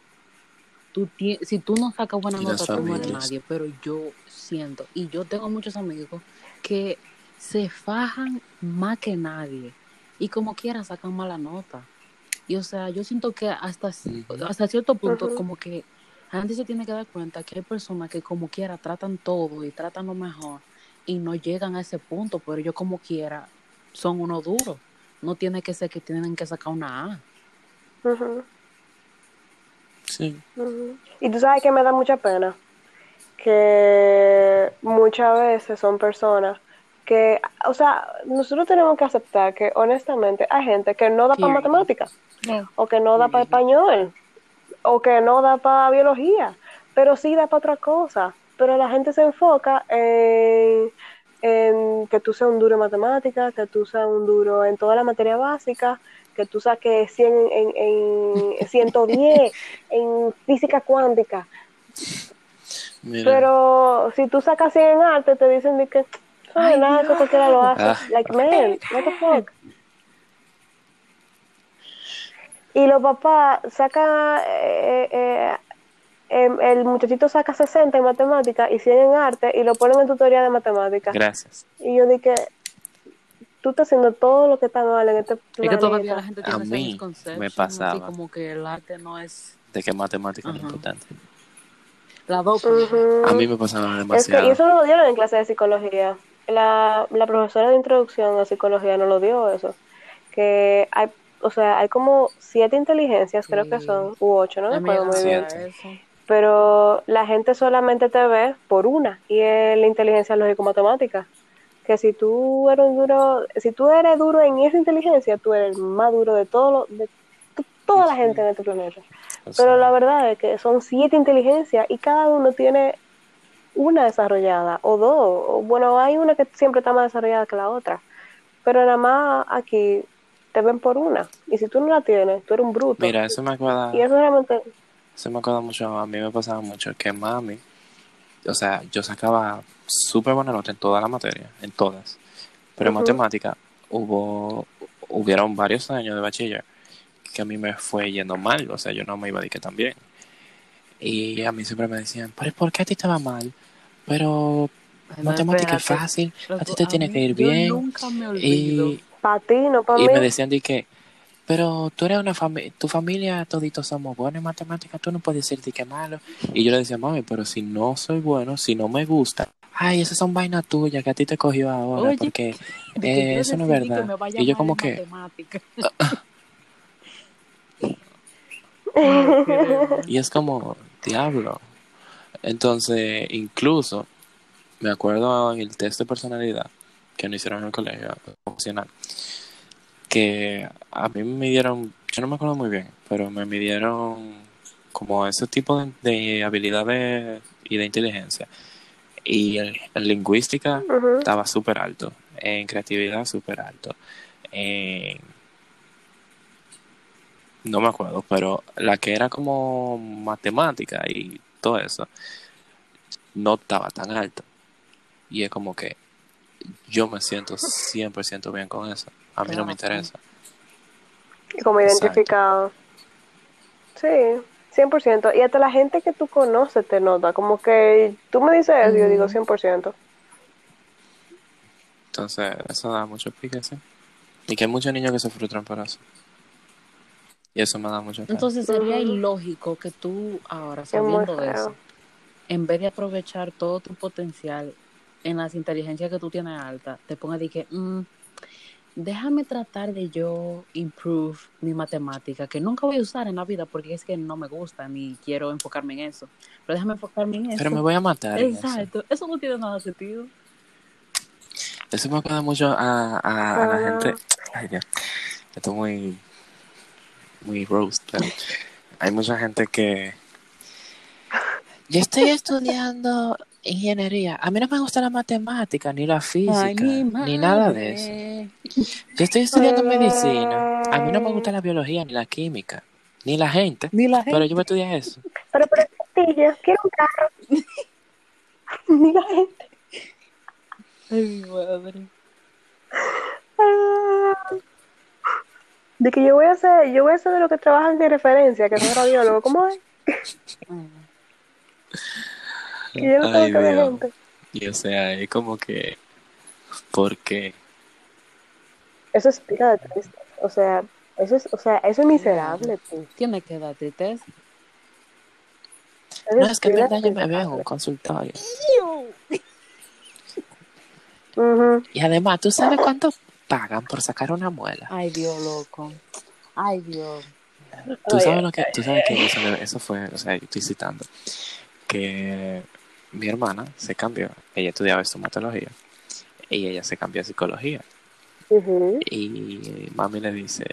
tú si tú no sacas buena nota, tú no eres nadie. Pero yo siento, y yo tengo muchos amigos que se fajan más que nadie y como quiera sacan mala nota. Y o sea, yo siento que hasta, hasta cierto punto, como que la gente se tiene que dar cuenta que hay personas que como quiera tratan todo y tratan lo mejor y no llegan a ese punto, pero ellos como quiera son unos duros. No tiene que ser que tienen que sacar una A. Sí. y tú sabes que me da mucha pena, que muchas veces son personas que, o sea, nosotros tenemos que aceptar que honestamente hay gente que no da para matemáticas, o que no da para español, o que no da para biología, pero sí da para otra cosa. Pero la gente se enfoca en, en que tú seas un duro en matemáticas, que tú seas un duro en toda la materia básica, que tú saques 100 en, en 110 en física cuántica. Mira, Pero si tú sacas 100 en arte, te dicen de que eso no es Ay, nada, eso Dios. cualquiera lo hace. Ah. Like, man, what the fuck. Y los papás sacan, eh, eh, em, el muchachito saca 60 en matemáticas y 100 en arte y lo ponen en tutoría de matemáticas. gracias. Y yo dije, tú estás haciendo todo lo que está mal en este Es planeta. que todavía la gente A tiene esa mí me así pasaba. como que el arte no es De que matemática es importante. la doble. Ujú. A mí me pasaba Es que, demasiado. y eso no lo dieron en clase de psicología. La, la profesora de introducción a psicología no lo dio eso. Que hay, o sea, hay como siete inteligencias, creo que son, u ocho, no me muy bien. Pero la gente solamente te ve por una, y es la inteligencia lógico-matemática. Que si tú eres un duro, si tú eres duro en esa inteligencia, tú eres el más duro de todo lo, de to- toda la gente en este planeta. Pero la verdad es que son siete inteligencias y cada uno tiene una desarrollada o dos. O, Bueno, hay una que siempre está más desarrollada que la otra. Pero nada más aquí te ven por una. Y si tú no la tienes, tú eres un bruto. Mira, eso me acuerda, Y eso realmente... eso me acuerda mucho, a mí me pasaba mucho que mami, o sea, yo sacaba súper buena nota en toda la materia, en todas. Pero en matemática hubo, hubieron varios años de bachiller que a mí me fue yendo mal, o sea, yo no me iba a decir que también. Y a mí siempre me decían, ¿pero por qué a ti te va mal? Pero Ay, no, matemática es fácil, a ti te tiene mí- que ir yo bien. nunca me olvido. Y, Para ti, no para y mí. me decían de que, pero tú eres una familia, tu familia toditos somos buenos en matemáticas, tú no puedes decir de que malo. Y yo le decía, mami, pero si no soy bueno, si no me gusta, ay, esas son vainas tuyas que a ti te cogió ahora, Oye, porque eh, eso no es verdad. a Y yo como en que, y es como, diablo. Entonces, incluso, me acuerdo en el test de personalidad que nos hicieron en el colegio profesional, que a mí me midieron, yo no me acuerdo muy bien, pero me midieron como ese tipo de, de habilidades y de inteligencia. Y en, en lingüística estaba súper alto, en creatividad súper alto, en... No me acuerdo, pero la que era como matemática y todo eso, no estaba tan alto. Y es como que yo me siento 100% bien con eso. A mí no me Claro, interesa. Como Exacto. identificado. Sí, 100%. Y hasta la gente que tú conoces te nota. Como que tú me dices eso y yo digo Ujú. 100%. Entonces, eso da mucho pique, sí. Y que hay muchos niños que se frustran por eso. Y eso me da mucho pena. Entonces sería ilógico que tú ahora, sabiendo feo. eso, en vez de aprovechar todo tu potencial en las inteligencias que tú tienes alta, te pongas de que, mm, déjame tratar de yo improve mi matemática, que nunca voy a usar en la vida porque es que no me gusta ni quiero enfocarme en eso. Pero déjame enfocarme en eso. Pero me voy a matar. en eso. Exacto, eso no tiene nada de sentido. Eso me acuerda mucho a, a, a la gente. Ay, Dios. Esto es muy. Muy roast, pero hay mucha gente que. Yo estoy estudiando ingeniería. A mí no me gusta la matemática, ni la física, Ay, ni nada de eso. Yo estoy estudiando Ay. medicina. A mí no me gusta la biología, ni la química, ni la gente. Ni la gente. Pero yo voy a estudiar eso. Pero por yo quiero un carro. Ni la gente. Ay, mi madre. Ah. De que yo voy a hacer, yo voy a hacer de lo que trabajan de referencia, que son radiólogos. ¿Cómo es? Que yo no tengo que ver gente. Y o sea, es como que. ¿Por qué? Eso es pila de triste. O sea, eso es, o sea, eso es miserable, tú. Tiene que dar tristeza. No, es que en verdad yo me veo en un consultorio. Ujú. Y además, ¿tú sabes cuánto pagan por sacar una muela? Ay, Dios, loco. Ay, Dios. Tú sabes lo que, tú sabes que eso, eso fue, o sea, yo estoy citando, que mi hermana se cambió, ella estudiaba estomatología y ella se cambió a psicología y mami le dice,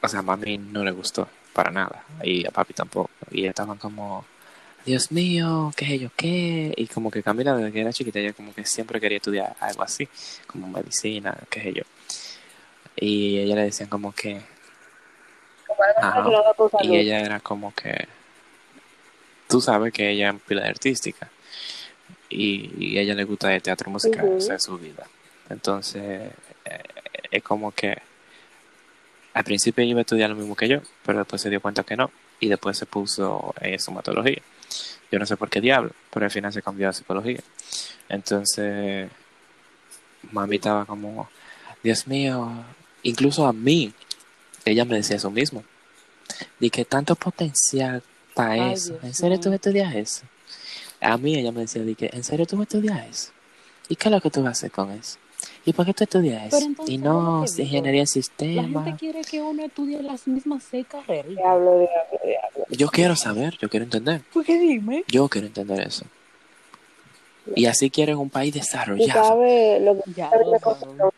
o sea, a mami no le gustó para nada y a papi tampoco y estaban como, Dios mío, qué sé yo qué, y como que Camila desde que era chiquita ella como que siempre quería estudiar algo así, como medicina, qué sé yo, y ella le decían como que Ajá. Y ella era como que. Tú sabes que ella es pila de artística. Y, y a ella le gusta el teatro musical, esa es su vida. Entonces, eh, es como que. Al principio ella iba a estudiar lo mismo que yo, pero después se dio cuenta que no. Y después se puso en estomatología. Yo no sé por qué diablo, pero al final se cambió a psicología. Entonces, mami estaba como, Dios mío, incluso a mí, ella me decía eso mismo. De que tanto potencial para Ay, eso. Dios ¿En serio tú mío. estudias eso? A mí ella me decía, de que, ¿en serio tú estudias eso? ¿Y qué es lo que tú vas a hacer con eso? ¿Y por qué tú estudias eso? y ¿sabes lo no ingeniería en La sistema. gente quiere que uno estudie las mismas seis carreras. Diablo, diablo, diablo. Yo quiero saber, yo quiero entender. ¿Por qué dime? Yo quiero entender eso. Y así quieren un país desarrollado. sabes lo que Ya lo día.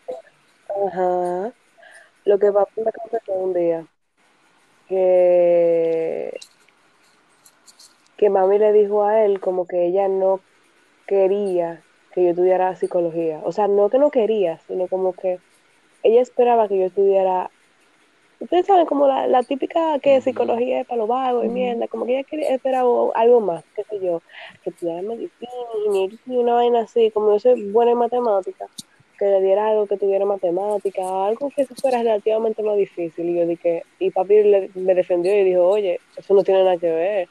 Ajá. Lo que papá me contó un día. Que, que mami le dijo a él como que ella no quería que yo estudiara psicología. O sea, no que no quería, sino como que ella esperaba que yo estudiara. Ustedes saben, como la, la típica que psicología es para los vagos y mierda, como que ella quería, esperaba algo más, qué sé yo, que estudiara medicina, ingeniería, una vaina así, como yo soy buena en matemáticas, que le diera algo que tuviera matemática, algo que fuera relativamente más difícil. Y yo dije, y papi le- me defendió y dijo, oye, eso no tiene nada que ver.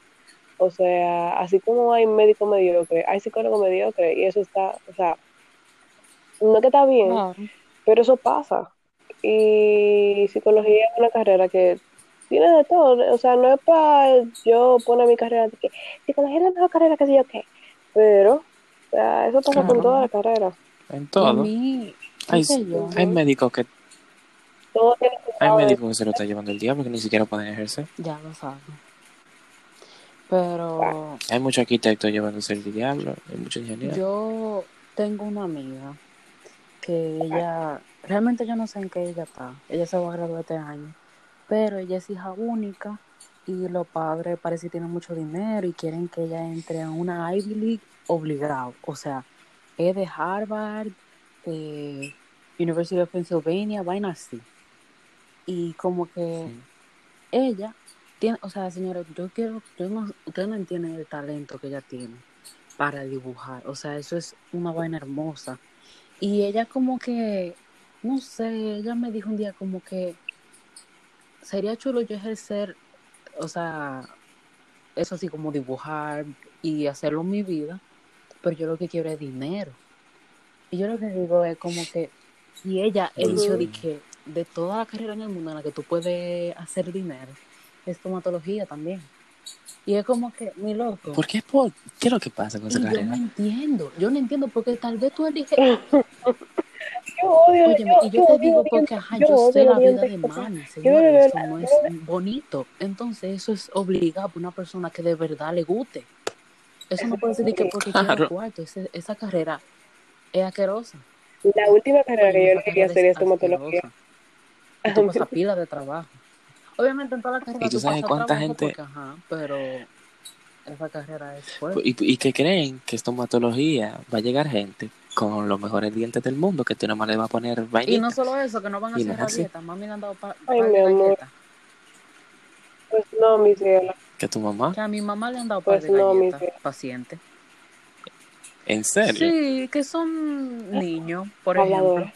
O sea, así como hay médico mediocre, hay psicólogo mediocre, y eso está, o sea, no que está bien, pero eso pasa. Y psicología es una carrera que tiene de todo. O sea, no es para yo poner mi carrera de que psicología es la mejor carrera que sé yo qué. Pero O sea, eso pasa con Claro. toda la carrera. En todo. mí, Hay, yo. hay médicos que Todo hay médicos que se lo está llevando el diablo que ni siquiera pueden ejercer. Ya lo saben. Pero Hay muchos arquitectos llevándose el diablo, hay muchos ingenieros. yo tengo una amiga que ella, realmente yo no sé en qué ella está. Ella se va a graduar este año. Pero ella es hija única y los padres parece que tienen mucho dinero y quieren que ella entre a una Ivy League obligado. O sea, es de Harvard, eh, University of Pennsylvania, vaina así. Y como que Sí. ella tiene, o sea, señores, yo quiero, yo no, ustedes no entienden el talento que ella tiene para dibujar. O sea, eso es una vaina hermosa. Y ella como que, no sé, ella me dijo un día como que sería chulo yo ejercer, o sea, eso así como dibujar y hacerlo en mi vida, pero yo lo que quiero es dinero. Y yo lo que digo es como que, y ella eligió de que de toda la carrera en el mundo en la que tú puedes hacer dinero, es tomatología también. Y es como que, mi loco. ¿Por qué, por, qué es lo que pasa con esa Y yo no carrera? entiendo, yo no entiendo porque tal vez tú eliges, Yo odio, Óyeme, y yo yo te digo porque, ajá, yo yo sé la vida de yo de señores, eso no yo es bonito. Entonces, eso es obligado por una persona que de verdad le guste. Eso no puede ser que porque quiera Claro. cuarto, ese- esa carrera es asquerosa. La última carrera que yo quería hacer es es estomatología. tú pasas pila de trabajo. Obviamente en toda la carrera ¿Y tú sabes cuánta gente- porque, ajá, pero esa carrera es fuerte. Y, y que creen que estomatología va a llegar gente con los mejores dientes del mundo, que tú nada más le vas a poner Y vainita. no solo eso, que no van a Y hacer dieta. Mami le han dado pa- Ay, par mi amor. galletas. Pues no, mi cielo. Que tu mamá, Que a mi mamá le han dado par Pues de no, mi galletas, cielo. paciente. ¿en serio? Sí, que son niños, por ejemplo.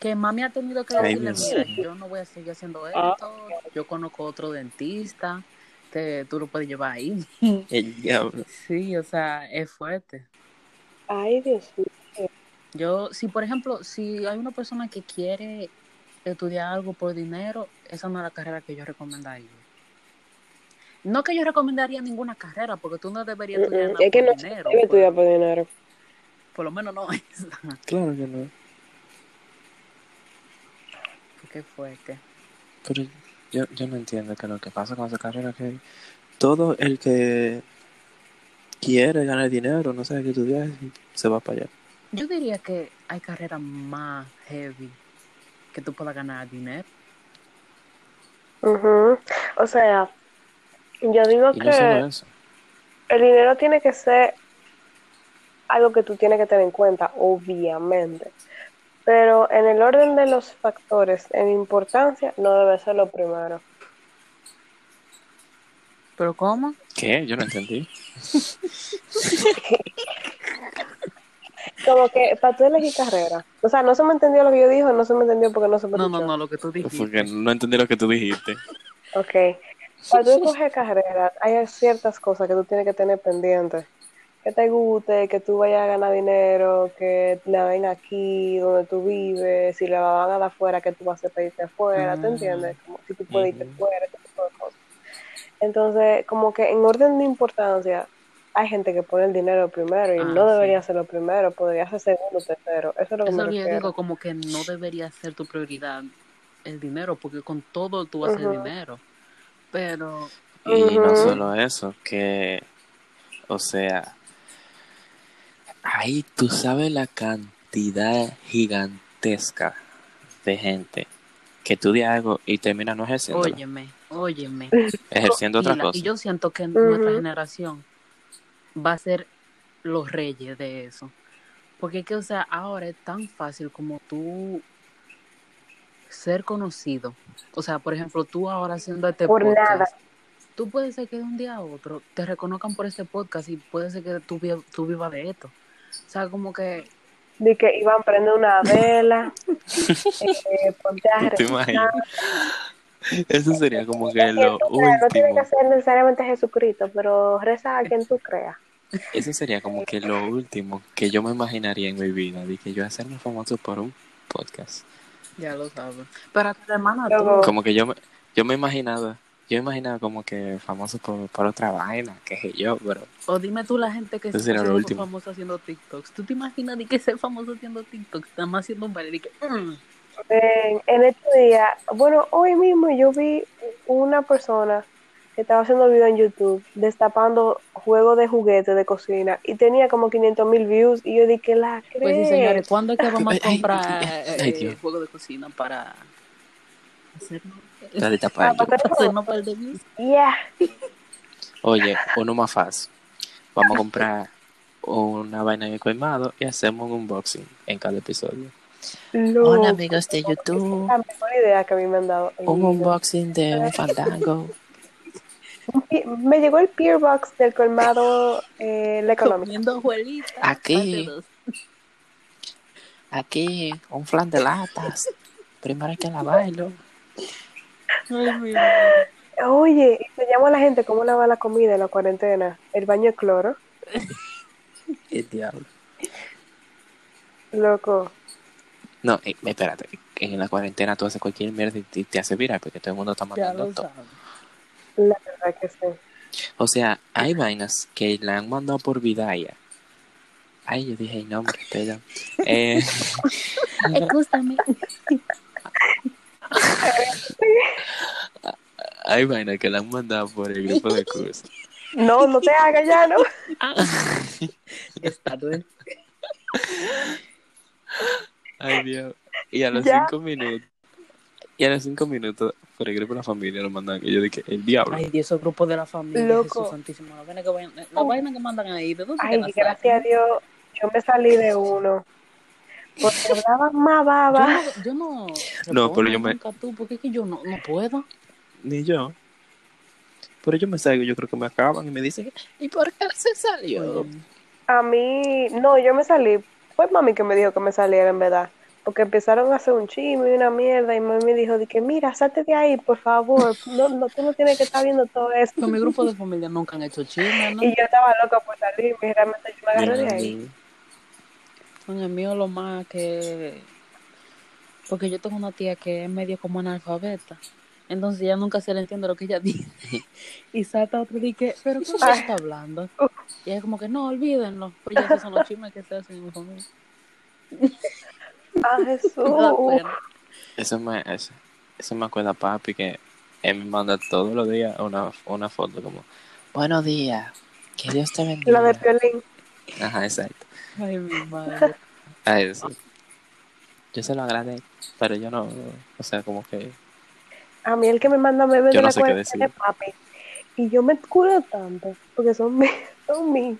Que mami ha tenido que Ay, decirle, mira, yo no voy a seguir haciendo Ah. esto. Yo conozco otro dentista que tú lo puedes llevar ahí. El diablo. Sí, o sea, es fuerte. Ay, Dios mío. Yo, si por ejemplo, si hay una persona que quiere estudiar algo por dinero, esa no es la carrera que yo recomendaría. No que yo recomendaría ninguna carrera, porque tú no deberías estudiar Mm, nada Es que por no dinero. debe estudiar por dinero. por lo menos no. Claro que no. Qué fuerte. Pero yo, yo no entiendo que lo que pasa con esa carrera que todo el que quiere ganar dinero, no sabe qué estudiar, se va para allá. Yo diría que hay carreras más heavy que tú puedas ganar dinero. Ujú. O sea, yo digo no que el dinero tiene que ser algo que tú tienes que tener en cuenta, obviamente. Pero en el orden de los factores, en importancia, no debe ser lo primero. ¿Pero cómo? ¿Qué? Yo no entendí. Como que para tú elegir carrera. O sea, no se me entendió lo que yo dije, no se me entendió porque no se me No, no, no, lo que tú dijiste. Porque no entendí lo que tú dijiste. Ok. Para tú escoger carrera, hay ciertas cosas que tú tienes que tener pendientes. Que te guste, que tú vayas a ganar dinero, que la ven aquí, donde tú vives, si la van a dar afuera, que tú vas a hacer para irte afuera, ¿te Ah. entiendes? Como si tú puedes irte afuera, ese tipo de cosas. Entonces, como que en orden de importancia, hay gente que pone el dinero primero y Ah, no debería sí. ser lo primero, podría ser segundo, tercero. Eso es lo que Eso me es lo que yo digo, como que no debería ser tu prioridad el dinero, porque con todo tú vas a hacer Ujú. dinero. Pero, Y no solo eso, que, o sea, ahí tú sabes la cantidad gigantesca de gente que estudia algo y termina no ejerciendo, óyeme, óyeme. ejerciendo otra Y, la- cosa. y yo siento que Ujú. nuestra generación va a ser los reyes de eso. Porque es que, o sea, ahora es tan fácil como tú ser conocido. O sea, por ejemplo, tú ahora haciendo este Por podcast, nada. tú puedes ser que de un día a otro te reconozcan por este podcast y puede ser que tú, tú vivas de esto. O sea, como que De que iban a prender una vela, eh, ponte a ¿Tú te rezar. Eso sería como que lo creas, no tiene que último. ser necesariamente Jesucristo, pero reza a quien tú creas. Eso sería como que lo último que yo me imaginaría en mi vida, de que yo hacerme famoso por un podcast. ya lo sabes. Pero a tu hermana tú. Como que yo me, yo me imaginaba, yo imaginaba como que famoso por, por otra vaina, que sé yo, pero O dime tú la gente que se lo haciendo último. famoso haciendo TikToks. ¿Tú te imaginas de que ser famoso haciendo TikToks? Nada más haciendo un baile y que... mm, En, en estos días, bueno, hoy mismo yo vi una persona que estaba haciendo video en YouTube destapando juegos de juguetes de cocina y tenía como 500 mil views y yo dije, la crees? Pues sí, señores, ¿cuándo es que vamos a Ay, ay, comprar ay, eh, juego de cocina para hacernos, dale tapa Ah, para hacer hacernos par de views? Yeah. Oye, uno más fácil. Vamos a comprar una vaina de colmado y hacemos un unboxing en cada episodio. Loco. amigos de YouTube. La mejor idea que a mí me han dado. Un unboxing de un fandango. Me llegó el Peer Box del colmado eh, la económica. Aquí. Aquí, un flan de latas. Primero hay que lavarlo. Oye, enseñamos a la gente cómo lavar la comida en la cuarentena. El baño de cloro. El diablo. Loco. No, eh, espérate. En la cuarentena tú haces cualquier mierda y te- te hace viral porque todo el mundo está Ya mandando lo todo. sabes. La verdad que sí. O sea, hay vainas que la han mandado por Vidaya. Ay, yo dije, no, hombre, perdón. Eh, Escúchame. hay vainas que la han mandado por el grupo de curso. No, no te hagas ya, ¿no? Está bien. Ay, Dios. Y a los Ya. cinco minutos. Y a los cinco minutos, por el grupo de la familia lo mandan. Y yo dije, el diablo. Ay, Dios, esos grupos de la familia, Loco. Jesús santísimo. La vaina que, vayan- la vaina que mandan ahí, ¿de dónde Ay, que gracias a? Dios, yo me salí de uno. Porque hablaban más baba. Yo no, yo no, No, pero yo me- nunca tú, porque es que yo no, no puedo. Ni yo. Pero yo me salgo, yo creo que me acaban y me dicen, ¿y por qué se salió? A mí, no, yo me salí. Fue mami que me dijo que me saliera, en verdad. Porque empezaron a hacer un chisme y una mierda. Y mami me dijo, de que mira, salte de ahí, por favor. No, no, tú no tienes que estar viendo todo esto. con mi grupo de familia nunca han hecho chisme, ¿no? Y yo estaba loca por salir. Y realmente yo me agarré de ahí. Con el mío lo más que... Porque yo tengo una tía que es medio como analfabeta. Entonces ella nunca se le entiende lo que ella dice. y salta otro y que, ¿pero qué Ay. está hablando? Y ella como que, no, olvídenlo. Pues ya esos son los chismes que se hacen en mi familia. Ah, Jesús. Eso me, eso, eso me acuerda papi que él me manda todos los días una, una foto como, buenos días, que Dios te bendiga. La de Piolín. Ajá, exacto. Ay, mi madre. A eso. Yo se lo agradezco, pero yo no, o sea, como que A mí el que me manda memes Yo de no la sé qué cuarentena decir. es papi. Y yo me curo tanto. Porque son mis, son mis,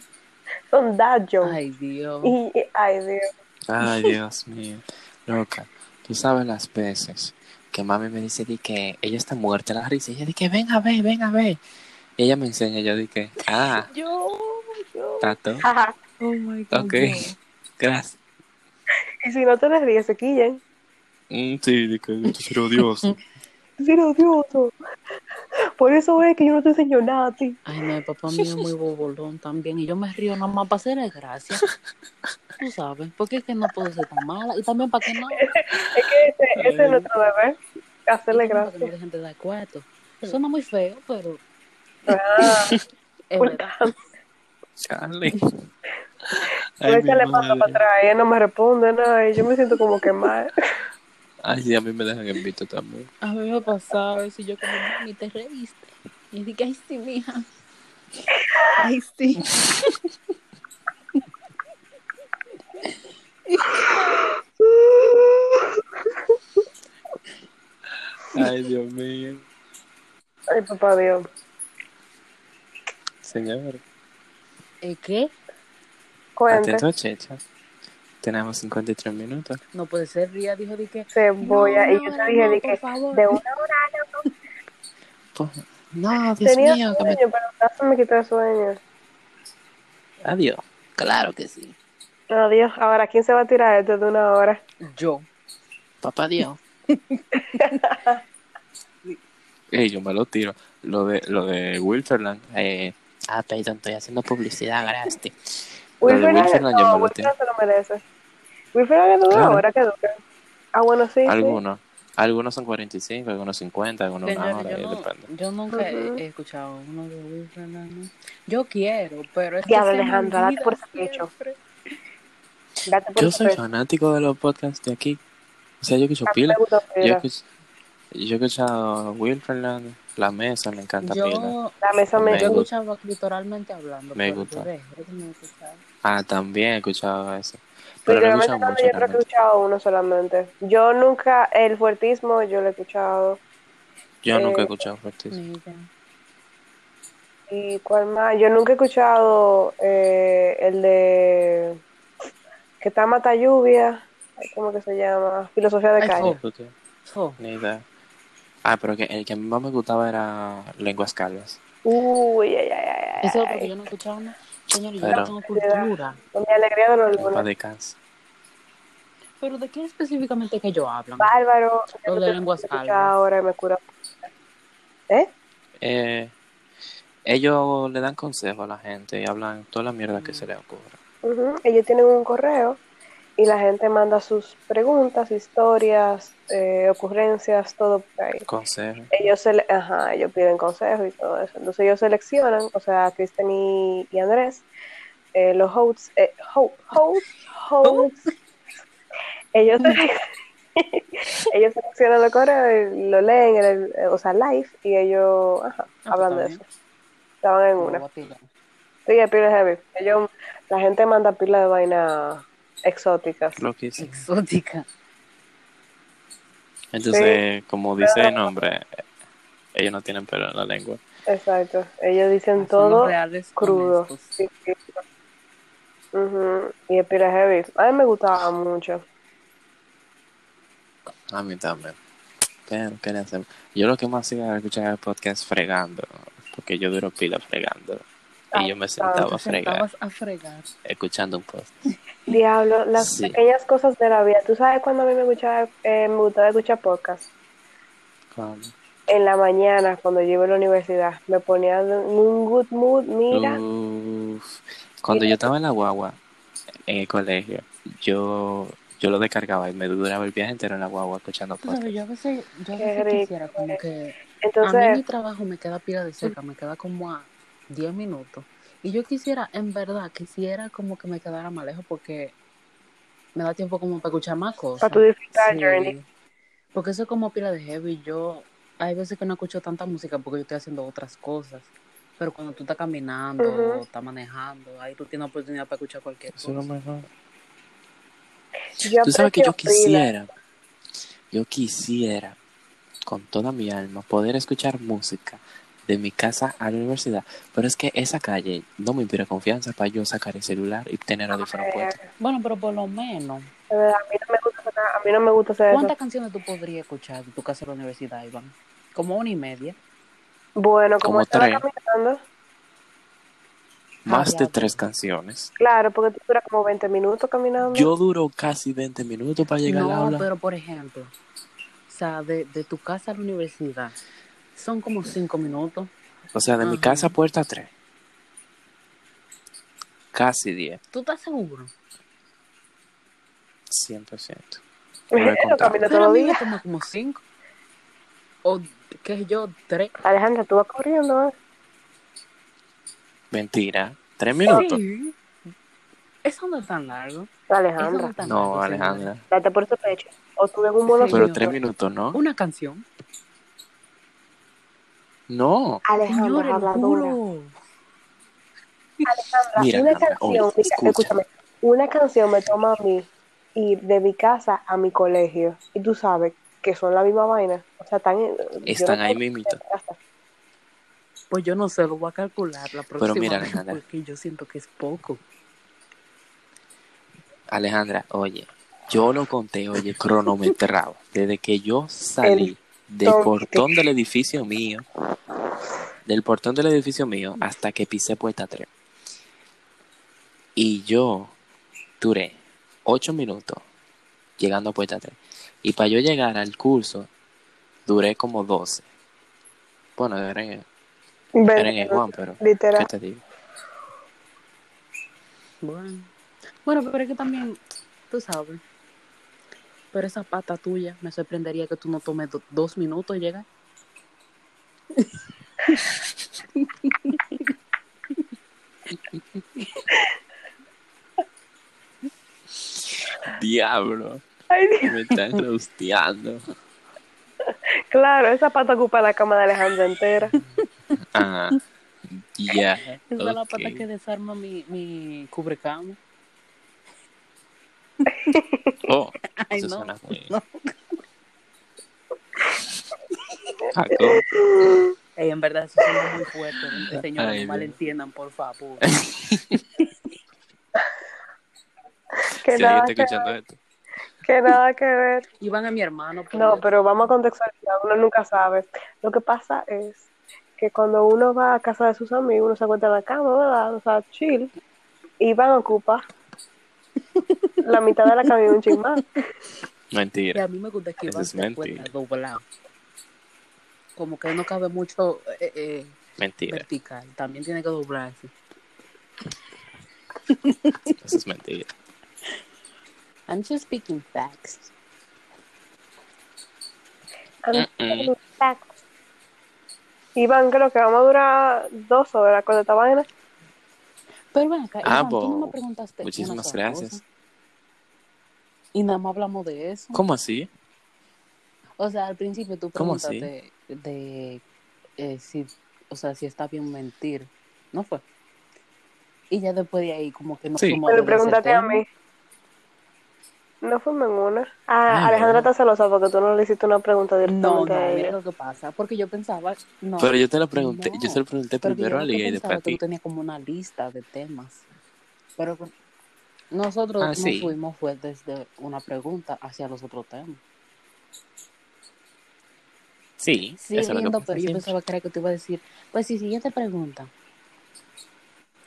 son dad jokes. Ay, Dios. Y, ay, Dios. Ay, Dios mío. Loca, tú sabes las veces que mami me dice di que ella está muerta de la risa. Y ella dice, ven a ver, ven a ver. Y ella me enseña, yo dije, ah, Yo, yo. tato, Jaja. Oh my God. ok, yo. gracias. Y si no te les ríes, se quillan. Mm, sí, dije, tú eres odioso. Sí, odioso. Por eso es que yo no te enseño nada a ti. Ay, no, el papá mío es muy bobolón también. Y yo me río nada más para hacerle gracia. Tú sabes, porque es que no puedo ser tan mala. Y también para que no. Es que ese, ese es nuestro deber. Hacerle también para que gracia. de dar cuarto. Suena muy feo, pero Ah, es verdad. Charlie. Ay, echarle paso para atrás. Ella no me responde nada. Y yo me siento como que mal. Ay, sí, a mí me dejan en visto también. A mí me pasaba eso y yo como, mami, te reíste. Y dije, ay, sí, mija. Ay, sí. Ay, Dios mío. Ay, papá Dios. Señor, ¿Eh, ¿Qué? Cuente. atento, checha. Tenemos 53 minutos. No puede ser, Ría dijo de que... Cebolla. No, y yo te dije no, de que favor. de una hora no. Pues, no, Dios Tenía mío, que me... pero se me quitó el sueño. Adiós. Claro que sí. Adiós. Ahora, ¿quién se va a tirar esto de una hora? Yo. Papá Dios. Ey, yo me lo tiro. Lo de, lo de Wilferland. Eh, ah, perdón, estoy haciendo publicidad, gracias. Wilferland yo no, me lo tiro. se lo merece. Wilfred es de una Claro. hora que dura. Ah, bueno, sí. sí. Algunos. Algunos son 45, algunos 50, algunos una Señores, hora, yo, no, depende. yo nunca he- Ujú. he, escuchado uno de Will Fernández. Yo quiero, pero es Diablo, que Alejandra, date por satisfecho. siempre. Date por Yo soy fanático de los podcasts de aquí. O sea, yo escucho A mí pila. Yo he yo he escuchado Will Fernández, La Mesa, me encanta pila. Yo, La mesa me, Me yo gusta. escuchaba literalmente hablando. Me gusta. Ah, también he escuchado eso. Pero no he escuchado mucho yo creo que he escuchado uno solamente. Yo nunca, el fuertismo yo lo he escuchado. Yo nunca he eh, escuchado idea. ¿Y cuál más? Yo nunca he escuchado eh, el de que está mata lluvia. ¿Cómo que se llama? Filosofía de calle. Oh, Ni idea. Ah, pero que el que más me gustaba era Lenguas Calvas. Uy, ay, ay, ay, ay, Eso porque yo no escuchaba nada. Señor, yo Pero- no tengo cultura. Con mi alegría de los Para lunes. Pero ¿de qué específicamente que ellos hablan? Bárbaro. Lo yo de lenguas ahora y me cura. ¿Eh? Eh, ellos le dan consejos a la gente y hablan toda la mierda que se les ocurra. Ujú. Ellos tienen un correo y la gente manda sus preguntas, historias, eh, ocurrencias, todo por ahí. Consejos. Ellos, sele- ajá, ellos piden consejos y todo eso. Entonces ellos seleccionan, o sea, Kristen y, y Andrés, eh, los hosts, eh, ho- hosts, hosts, ellos, ellos seleccionan los correos y lo leen, en el, o sea, live, y ellos, ajá, Ah, hablan pues de está eso. Estaban en una. Sí, es pila heavy. Ellos, la gente manda pila de vainas exóticas. Lo que hice. Exótica. Entonces, como dice el nombre, ellos no tienen pelo en la lengua. Exacto. Ellos dicen todo reales crudo. Sí. Y es pila heavy. A mí me gustaba mucho. A mí también. Pero, ¿qué le hacemos? Yo lo que más hacía era escuchar el podcast fregando, porque yo duro pila fregando. Ah, Y yo me sentaba Te a fregar, a fregar. escuchando un podcast. Diablo, las Sí. pequeñas cosas de la vida. ¿Tú sabes cuando a mí me, escuchaba, eh, me gustaba escuchar podcast? Cuando- En la mañana, cuando yo iba a la universidad. Me ponía en un good mood. Mira, Uf. Cuando yo estaba en la guagua, en el colegio, yo, yo lo descargaba y me duraba el viaje entero en la guagua escuchando Tú sabes, podcast. yo a veces, yo a veces quisiera como que... a mí mi entonces, trabajo me queda pila de cerca, me queda como a 10 minutos. Y yo quisiera, en verdad, quisiera como que me quedara más lejos porque me da tiempo como para escuchar más cosas. para tu disfrutar, Sí. Journey. Porque eso es como pila de heavy. Yo, hay veces que no escucho tanta música porque yo estoy haciendo otras cosas. Pero cuando tú estás caminando, Ujú. estás manejando, ahí tú tienes oportunidad para escuchar cualquier Eso es lo cosa. mejor. Yo Tú sabes que yo pila. quisiera, yo quisiera, con toda mi alma, poder escuchar música de mi casa a la universidad. Pero es que esa calle no me inspira confianza para yo sacar el celular y tener audífonos Eh, puestos. Bueno, pero por lo menos, a mí no me gusta a mí no me gusta hacer eso. ¿cuántas canciones tú podrías escuchar de tu casa a la universidad, Iván? Como una y media. Bueno, como, Como estaba tres. caminando, Más de diablo. tres canciones. claro, porque tú duras como 20 minutos caminando. Yo duro casi 20 minutos para llegar al No, aula. pero por ejemplo, o sea, de, de tu casa a la universidad, son como cinco minutos. O sea, de mi casa a puerta 3. Casi 10, ¿Tú estás seguro? 100%. Lo camino todos los días. toma como cinco. O, qué sé yo, tres. Alejandra, tú vas corriendo, ¿eh? Mentira. ¿Tres minutos? Sí. Eso no es tan largo. Eso no Alejandra, es tan No, largo, Alejandra. date por tu pecho. O tú en un mono Sí. Pero Señor. tres minutos, ¿no? Una canción. No. Alejandra, habladora. Alejandra, Mira, una Alejandra, canción, oye, mira, escucha. escúchame, una canción me toma a mí ir de mi casa a mi colegio. Y tú sabes que son la misma vaina. O sea, están, Están no ahí mismito. Pues yo no sé, lo voy a calcular la próxima mira, vez Alejandra. porque yo siento que es poco. Alejandra, oye, yo lo conté, oye, cronometrado. Desde que yo salí del portón del edificio mío, del portón del edificio mío, hasta que pisé puerta 3. Y yo duré 8 minutos llegando a puerta 3. Y para yo llegar al curso, duré como 12. Bueno, era en, era en el Juan, pero ¿qué Literal. te digo? Bueno. Bueno, pero es que también, tú sabes, Pero esa pata tuya, me sorprendería que tú no tomes do- dos minutos y llegas. Diablo, Ay, Dios. me están rosteando. Claro, esa pata ocupa la cama de Alejandra entera. Ah, ya. Esa es la pata que desarma mi, mi cubrecama. Oh, Ay, eso no, suena muy... no. Jaco. Ey, en verdad, eso suena muy fuerte. Señores, Ay, no. Que malentiendan, por favor. alguien nada que, escuchando esto. que nada que ver. Iban a mi hermano. por No, pero vamos a contextualizar, uno nunca sabe. Lo que pasa es que cuando uno va a casa de sus amigos, uno se encuentra en la cama, ¿verdad? O sea, chill, y van a ocupar la mitad de la cama y un chin más. Y Mentira. a mí me gusta que Iván se doblado. Como que no cabe mucho eh, eh, Mentira. vertical. También tiene que doblarse. Eso es mentira. I'm just speaking facts. Mm-mm. Iván, creo que vamos a durar dos horas con esta vaina. Pero ven acá, Ah, Iván, tú no me preguntaste. Muchísimas gracias. cosa. Y nada más hablamos de eso. ¿Cómo así? O sea, al principio tú ¿Cómo preguntaste de eh, si, o sea, si está bien mentir, ¿no fue? Y ya después de ahí como que no Sí. Pero de pregúntate a tema. mí. No fuimos en una. Ah, Ah, Alejandra está celosa porque tú no le hiciste una pregunta No, directamente no, a mira lo que pasa, porque yo pensaba, no, Pero yo te lo pregunté, no, yo se lo pregunté primero a Liga y pensaba después a que ti. tú tenías como una lista de temas, pero nosotros Ah, nos sí. fuimos fue desde una pregunta hacia los otros temas. Sí, Sí, eso pasa pero yo pensaba que era que te iba a decir, pues sí, siguiente pregunta.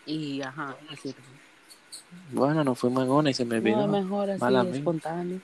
Y ajá, así. Bueno, nos fuimos en una y se me No, olvidó. mejor así, Mala mía. espontáneo.